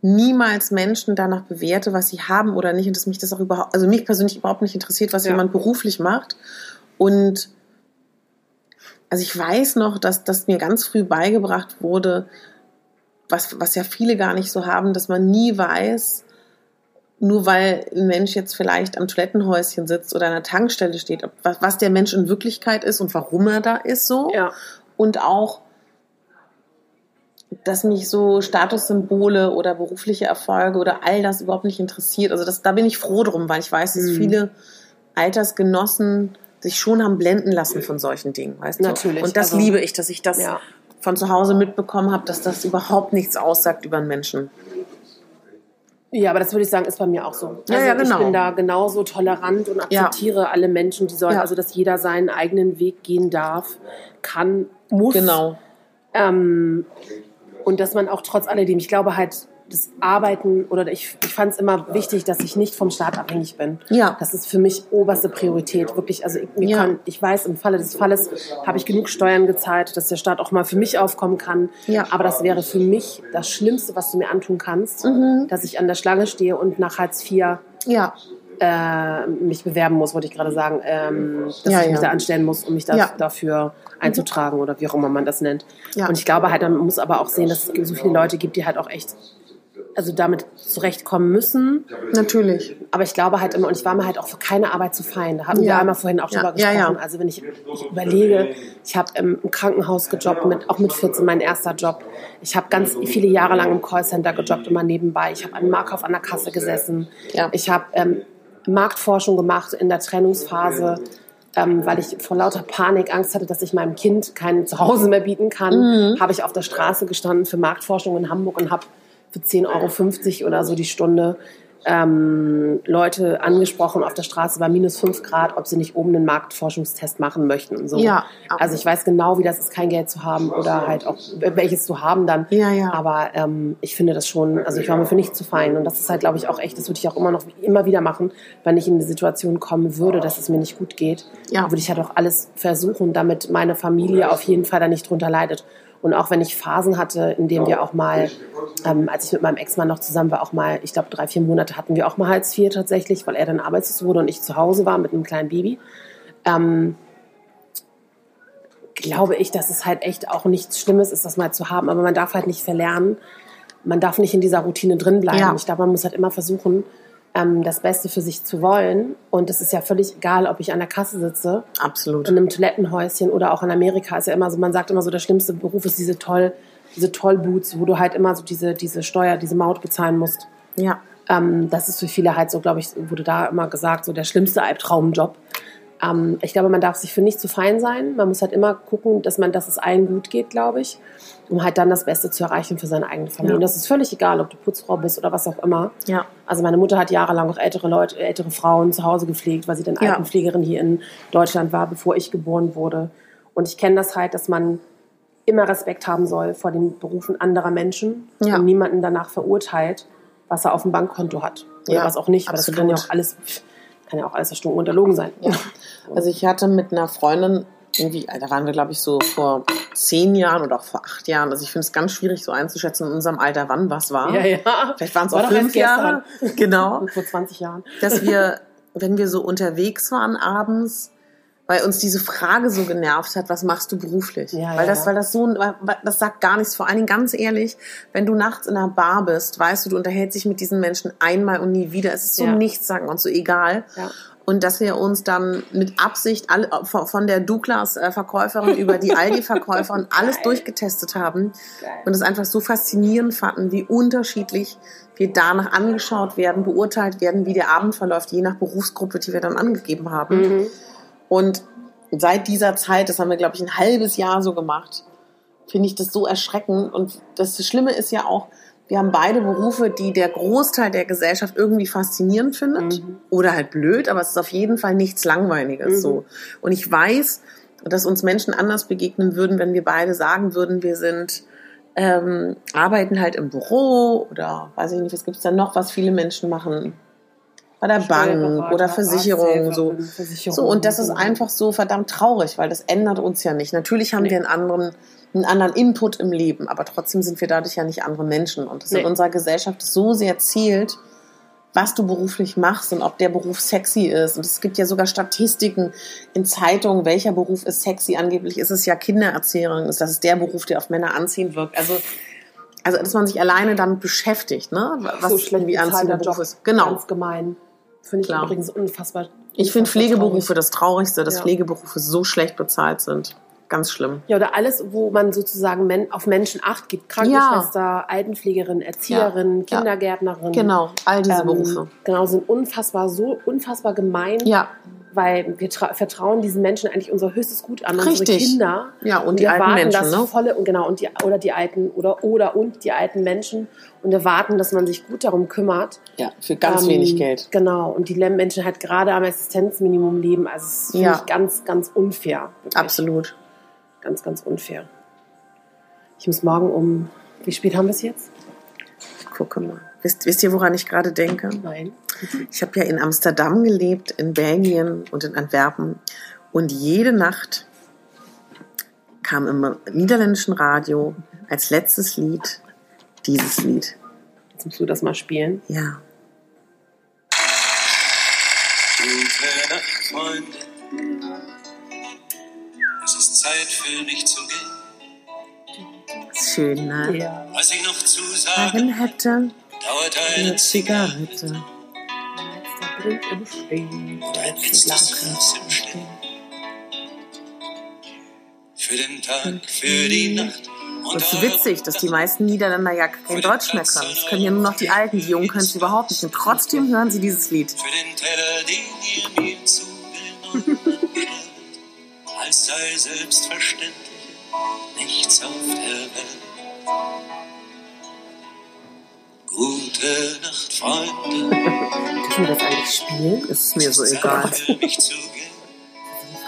niemals Menschen danach bewerte, was sie haben oder nicht und dass mich das auch überhaupt, also mich persönlich überhaupt nicht interessiert, was Ja. jemand beruflich macht. Und also ich weiß noch, dass das mir ganz früh beigebracht wurde, was, was ja viele gar nicht so haben, dass man nie weiß, nur weil ein Mensch jetzt vielleicht am Toilettenhäuschen sitzt oder an der Tankstelle steht, ob, was, der Mensch in Wirklichkeit ist und warum er da ist so. Ja. Und auch, dass mich so Statussymbole oder berufliche Erfolge oder all das überhaupt nicht interessiert. Also das, da bin ich froh drum, weil ich weiß, dass Mhm. viele Altersgenossen sich schon haben blenden lassen von solchen Dingen, weißt du? Natürlich, Und das also- liebe ich, dass ich das Ja. von zu Hause mitbekommen habe, dass das überhaupt nichts aussagt über einen Menschen. Ja, aber das würde ich sagen, ist bei mir auch so. Also Ja, ja, genau. Ich bin da genauso tolerant und Ja. akzeptiere alle Menschen, die sollen, Ja. also dass jeder seinen eigenen Weg gehen darf, kann, muss. Genau. Ähm, und dass man auch trotz alledem, ich glaube halt, das Arbeiten oder ich, ich fand es immer wichtig, dass ich nicht vom Staat abhängig bin. Ja. Das ist für mich oberste Priorität. Wirklich, also ich, Ja. kann, ich weiß, im Falle des Falles habe ich genug Steuern gezahlt, dass der Staat auch mal für mich aufkommen kann. Ja. Aber das wäre für mich das Schlimmste, was du mir antun kannst, Mhm. dass ich an der Schlange stehe und nach Hartz IV Ja. äh, mich bewerben muss, wollte ich gerade sagen, ähm, dass Ja, ich mich ja. da anstellen muss, um mich da, Ja. dafür einzutragen oder wie auch immer man das nennt. Ja. Und ich glaube halt, man muss aber auch sehen, dass es so viele Leute gibt, die halt auch echt also damit zurechtkommen müssen. Natürlich. Aber ich glaube halt immer, und ich war mir halt auch für keine Arbeit zu fein. Da hatten Ja. wir einmal vorhin auch Ja, drüber ja, gesprochen. ja. Also wenn ich, ich überlege, ich habe im, im Krankenhaus gejobbt, mit, auch mit 14 mein erster Job. Ich habe ganz viele Jahre lang im Callcenter gejobbt, immer nebenbei. Ich habe an Markauf an der Kasse gesessen. Ja. Ich habe ähm, Marktforschung gemacht in der Trennungsphase. Ähm, weil ich vor lauter Panik Angst hatte, dass ich meinem Kind kein Zuhause mehr bieten kann, habe ich auf der Straße gestanden für Marktforschung in Hamburg und habe für 10,50 Euro oder so die Stunde ähm, Leute angesprochen auf der Straße bei minus 5 Grad, ob sie nicht oben einen Marktforschungstest machen möchten. Und so. Ja. Also ich weiß genau, wie das ist, kein Geld zu haben oder halt auch welches zu haben dann. Ja, ja. Aber ähm, ich finde das schon, also ich war mir für nichts zu fein. Und das ist halt, glaube ich, auch echt, das würde ich auch immer noch immer wieder machen, wenn ich in die Situation kommen würde, dass es mir nicht gut geht. Ja. Würde ich halt auch alles versuchen, damit meine Familie auf jeden Fall da nicht drunter leidet. Und auch wenn ich Phasen hatte, in denen wir auch mal, ähm, als ich mit meinem Ex-Mann noch zusammen war, auch mal, ich glaube, drei, vier Monate hatten wir auch mal Hartz IV tatsächlich, weil er dann arbeitslos wurde und ich zu Hause war mit einem kleinen Baby. Ähm, glaube ich, dass es halt echt auch nichts Schlimmes ist, das mal zu haben. Aber man darf halt nicht verlernen. Man darf nicht in dieser Routine drin bleiben. Ja. Ich glaube, man muss halt immer versuchen, ähm, das Beste für sich zu wollen. Und es ist ja völlig egal, ob ich an der Kasse sitze Absolut. in einem Toilettenhäuschen oder auch in Amerika ist ja immer so, man sagt immer so, der schlimmste Beruf ist diese toll, diese Tollboots, wo du halt immer so diese, diese Steuer, diese Maut bezahlen musst. Ja. Ähm, das ist für viele halt so, glaube ich, wurde da immer gesagt, so der schlimmste Albtraumjob. Ähm, ich glaube, man darf sich für nicht zu fein sein. Man muss halt immer gucken, dass man, dass es allen gut geht, glaube ich, um halt dann das Beste zu erreichen für seine eigene Familie. Ja. Und das ist völlig egal, ob du Putzfrau bist oder was auch immer. Ja. Also meine Mutter hat jahrelang auch ältere Leute, ältere Frauen zu Hause gepflegt, weil sie dann Ja. Altenpflegerin hier in Deutschland war, bevor ich geboren wurde. Und ich kenne das halt, dass man immer Respekt haben soll vor den Berufen anderer Menschen Ja. und niemanden danach verurteilt, was er auf dem Bankkonto hat. Oder Ja, was auch nicht, weil das kann ja absolut. auch alles, kann ja auch alles erstunken und erlogen sein. Ja. Also ich hatte mit einer Freundin irgendwie, da waren wir glaube ich so vor zehn Jahren oder auch vor acht Jahren. Also ich finde es ganz schwierig so einzuschätzen in unserem Alter, wann was war. Ja, ja. Vielleicht waren es War auch fünf Jahre. Genau. Und vor 20 Jahren. Dass wir, wenn wir so unterwegs waren abends, weil uns diese Frage so genervt hat, was machst du beruflich? Ja, weil das, ja. weil das so, das sagt gar nichts. Vor allen Dingen ganz ehrlich, wenn du nachts in einer Bar bist, weißt du, du unterhältst dich mit diesen Menschen einmal und nie wieder. Es ist so Ja. nichts sagen und so egal. Ja. Und dass wir uns dann mit Absicht alle, von von der Douglas-Verkäuferin über die Aldi-Verkäuferin alles durchgetestet haben Geil. und es einfach so faszinierend fanden, wie unterschiedlich wir danach angeschaut werden, beurteilt werden, wie der Abend verläuft, je nach Berufsgruppe, die wir dann angegeben haben. Mhm. Und seit dieser Zeit, das haben wir, glaube ich, ein halbes Jahr so gemacht, finde ich das so erschreckend. Und das Schlimme ist ja auch, wir haben beide Berufe, die der Großteil der Gesellschaft irgendwie faszinierend findet Mhm. oder halt blöd, aber es ist auf jeden Fall nichts Langweiliges Mhm. so. Und ich weiß, dass uns Menschen anders begegnen würden, wenn wir beide sagen würden, wir sind ähm, arbeiten halt im Büro oder weiß ich nicht, was gibt's da noch, was viele Menschen machen bei der Bank oder Versicherung so. Versicherung. So, und das ist einfach so verdammt traurig, weil das ändert uns ja nicht. Natürlich haben Nee. wir einen anderen, einen anderen Input im Leben, aber trotzdem sind wir dadurch ja nicht andere Menschen. Und das Nee. in unserer Gesellschaft so sehr zählt, was du beruflich machst und ob der Beruf sexy ist. Und es gibt ja sogar Statistiken in Zeitungen, welcher Beruf ist sexy. Angeblich ist es ja Kindererzählung, ist das der Beruf, der auf Männer anziehen wirkt. Also, also dass man sich alleine damit beschäftigt, ne? Was so schlecht irgendwie anziehender Beruf ist. Genau. Ganz gemein. Finde ich Klar. übrigens unfassbar. Ich finde Pflegeberufe traurig. das Traurigste, dass Ja. Pflegeberufe so schlecht bezahlt sind. Ganz schlimm. Ja, oder alles, wo man sozusagen Men auf Menschen Acht gibt. Krankenschwester, Altenpflegerin, Erzieherin, Ja. Kindergärtnerin. Genau, all diese Ähm, Berufe. Genau, sind unfassbar, so unfassbar gemein. Ja, Weil wir tra- vertrauen diesen Menschen eigentlich unser höchstes Gut an, Richtig. unsere Kinder. ja und die wir alten Menschen, dass ne? volle und genau und die oder die alten oder oder und die alten Menschen und erwarten, dass man sich gut darum kümmert. Ja, für ganz Ähm, wenig Geld. Genau und die Menschen halt gerade am Existenzminimum leben, also es ist Ja. ich ganz ganz unfair. Wirklich. Absolut. Ganz ganz unfair. Ich muss morgen um wie spät haben wir es jetzt? Gucke mal. Wisst, wisst ihr, woran ich gerade denke? Nein. Ich habe ja in Amsterdam gelebt, in Belgien und in Antwerpen. Und jede Nacht kam im niederländischen Radio als letztes Lied dieses Lied. Jetzt musst du das mal spielen. Ja. Gute Nacht, Freunde. Es ist Zeit für dich zu gehen. Schön, ne? Ja. Was ich noch zu sagen Sagen hätte, dauert eine Zigarette und ein letztes Glas im Stehen. Für den Tag, für die Nacht. Und Das ist witzig, dass die meisten Niederländer ja kein Deutsch mehr können. Das können ja nur noch die Alten. Die Jungen können es überhaupt nicht. Und trotzdem hören sie dieses Lied. Für den Teller, den ihr mir zugenommen als sei selbstverständlich nichts auf der Welt. Gute Nacht, Freunde, Dürfen wir das eigentlich spielen? Das ist mir so egal. mich zu gehen.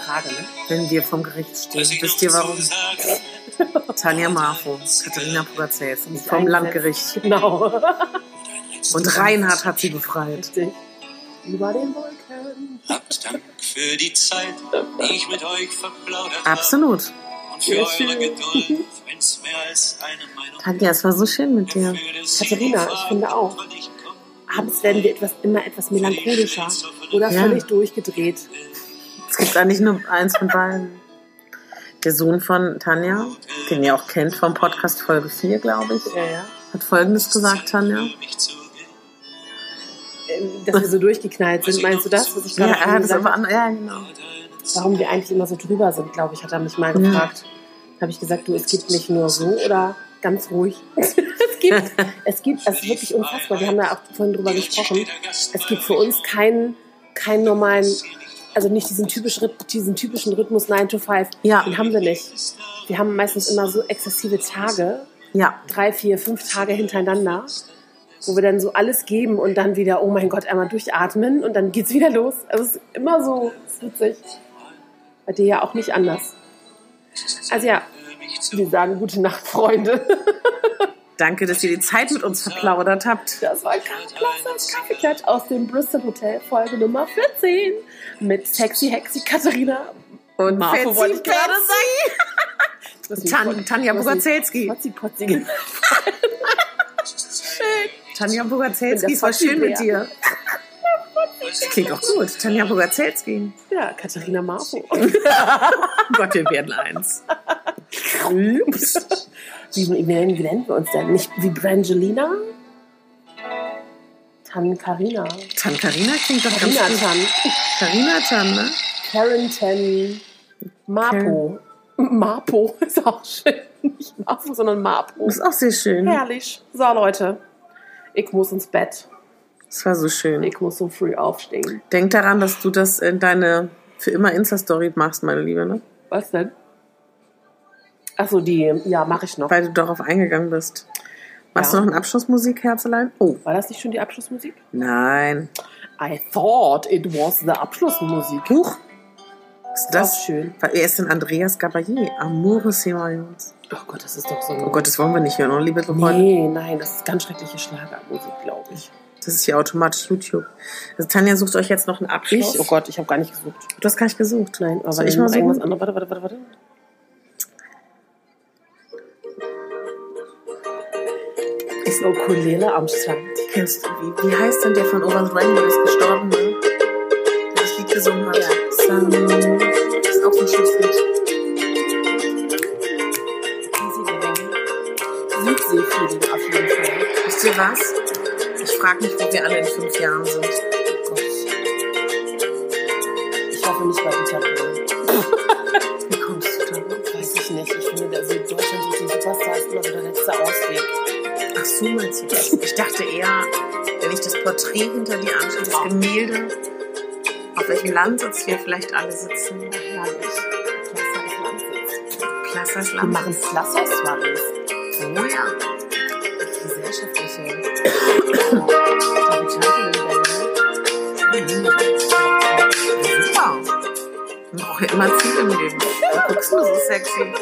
Frage, ne? Wenn wir vom Gericht stehen. Wisst ihr warum? Tanja Marfo, Katharina Pugazels vom Landgericht. Genau. Und Reinhard hat sie befreit. Richtig. Über den Wolken. habt Dank für die Zeit, die ich mit euch verplaudert habe. Absolut. Und für eure Geduld, wenn's mehr als eine Meinung Tanja, es war so schön mit dir. Katharina, ich finde auch. Abends werden wir etwas, immer etwas melancholischer oder Ja. völlig durchgedreht. Es gibt eigentlich nur eins von beiden. Der Sohn von Tanja, den ihr auch kennt vom Podcast Folge 4, glaube ich, Ja, ja. hat Folgendes gesagt, Tanja. Ähm, Dass wir so durchgeknallt sind. Meinst du das, was ich gerade er hat es gesagt habe? an, ja, genau. Warum wir eigentlich immer so drüber sind, glaube ich, hat er mich mal gefragt. Da habe ich gesagt, du, es gibt nicht nur so oder ganz ruhig. es gibt, es gibt, es ist wirklich unfassbar. Wir haben ja auch vorhin drüber gesprochen. Es gibt für uns keinen, keinen normalen, also nicht diesen, typisch, diesen typischen Rhythmus 9 to 5. Ja. Den haben wir nicht. Wir haben meistens immer so exzessive Tage, Ja, drei, vier, fünf Tage hintereinander, wo wir dann so alles geben und dann wieder, oh mein Gott, einmal durchatmen und dann geht's wieder los. Also es ist immer so, es ist witzig. Bei dir ja auch nicht anders. Also ja, wir sagen gute Nacht, Freunde. danke, dass ihr die Zeit mit uns verplaudert habt. Das war ein klasse Kaffeeklatsch aus dem Bristol Hotel, Folge Nummer 14 mit Sexy Hexy Katharina. Und Fetzi, wollte ich gerade Fetzi. Tan- Tanja Bogazelski. Potzi, Potzi. Schön. Tanja Bogazelski, Bin es war schön mit dir. Das klingt auch gut. Tanja Bogazelski. Ja, Katharina Marfo. Oh Gott, wir werden eins. Ups. Wie, wie, nennen- wie nennen wir uns denn? Nicht wie Brangelina? Tan Carina. Tan Carina klingt doch ganz Carina gut. Tan. Carina Tan, ne? Karen Tan. Mapo. Mapo ist auch schön. Nicht Mapo, sondern. Das ist auch sehr schön. Herrlich. So, Leute. Ich muss ins Bett. Das war so schön. Ich muss so früh aufstehen. Denk daran, dass du das in deine für immer Insta-Story machst, meine Liebe, ne? Was denn? Achso, die, ja, mache ich noch. Weil du darauf eingegangen bist. Machst Ja. du noch eine Abschlussmusik, Herzelein? Oh, War das nicht schon die Abschlussmusik? nein. I thought it was the Abschlussmusik. Huch. Ist Das ist schön. Weil er ist denn Andreas Gabayé. Amore Semaillons. Oh Gott, das ist doch so Oh Gott, das wollen wir nicht hören, oder, liebe Freunde? Nee, nein, das ist ganz schreckliche Schlagermusik, glaube ich. Das ist hier automatisch YouTube. Also Tanja sucht euch jetzt noch einen Abschluss. Ich? Oh Gott, ich habe gar nicht gesucht. Du hast gar nicht gesucht. Nein, aber Soll ich mal mal irgendwas anderes. Warte, warte, warte, warte. Ist eine Ukulele am Strand. Kennst du, wie, wie heißt denn der von Over the Rainbow, der ist gestorben, ne? Der das Lied gesungen hat. Ja. Sun. Das ist auch ein schönes Lied. Easy Living. Südseefliegen auf jeden Fall. Wisst ihr was? Ich frage mich, wo wir alle in fünf Jahren sind. Oh Gott. Ich hoffe nicht bei Dieter Bohlen. Wie kommst du da? Weiß ich nicht. Ich finde, also Deutschland sucht den Superstar ist immer so der letzte Ausweg. Ach so, meinst du das? Ich dachte eher, wenn ich das Porträt hinter dir anschaue, das Gemälde, auf welchem Landsitz wir vielleicht alle sitzen. Herrlich. Klasse des Landsitz. Klassers Wir Land. machen Flassos-Waris. Oh ja. Gesellschaftliche. Man braucht ja immer Ziel im Leben. Du guckst nur so sexy.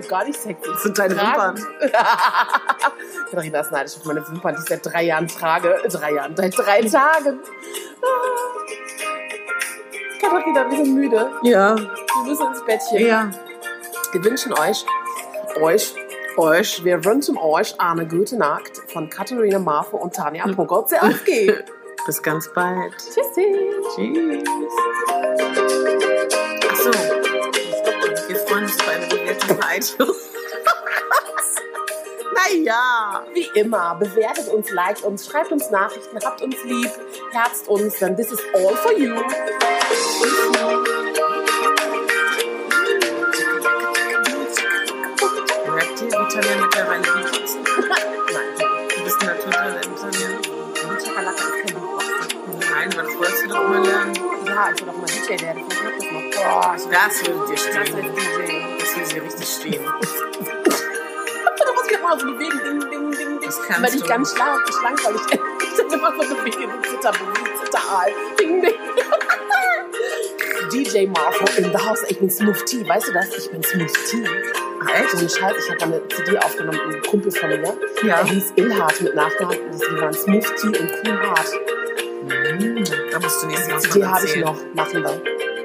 Du gar nicht sexy. Das sind deine Wimpern. Katharina ist neidisch auf meine Wimpern, die ich seit drei Jahren trage. Drei Jahren, seit drei Tagen. Katharina, wir sind müde. Ja. Wir müssen ins Bettchen. Ja. Wir wünschen euch, euch, euch, wir wünschen euch eine gute Nacht von Katharina Marfo und Tanja Pogorzelski. Bis ganz bald. Tschüssi. Tschüss. Achso. Wir freuen uns über eine Bewertung bei iTunes. Naja. Wie immer, bewertet uns, liked uns, schreibt uns Nachrichten, habt uns lieb, herzt uns, denn this is all for you. Tanja mittlerweile beatboxt? Nein, Du bist ein Naturtalent, die Chakalaka ist kein. Nein, aber das wolltest du doch immer lernen. Ja, ich will doch mal DJ werden. Ich mach das noch. Boah, ich Das würde dir das stehen. als DJ. Das würde dir richtig stehen. Da muss ich immer so bewegen. Ding, ding, ding, ding. Das kannst Weil ich du. ganz schlank, schlank weil ich, ich dann immer so bewege. Zitter, bewege, Zitteral. Ding, ding. DJ Marco in the house. Ich bin Smooth Tea. Weißt du das? Ich bin Smooth Tea. Echt? So ein Scheiß. Ich habe eine CD aufgenommen mit einem Kumpel von mir. Ja. Er hieß Ilhard mit Nachnamen. Das wir waren Smooth Tea und Cool Hard. Da musst du nächstes Mal Die habe ich noch. Machen wir.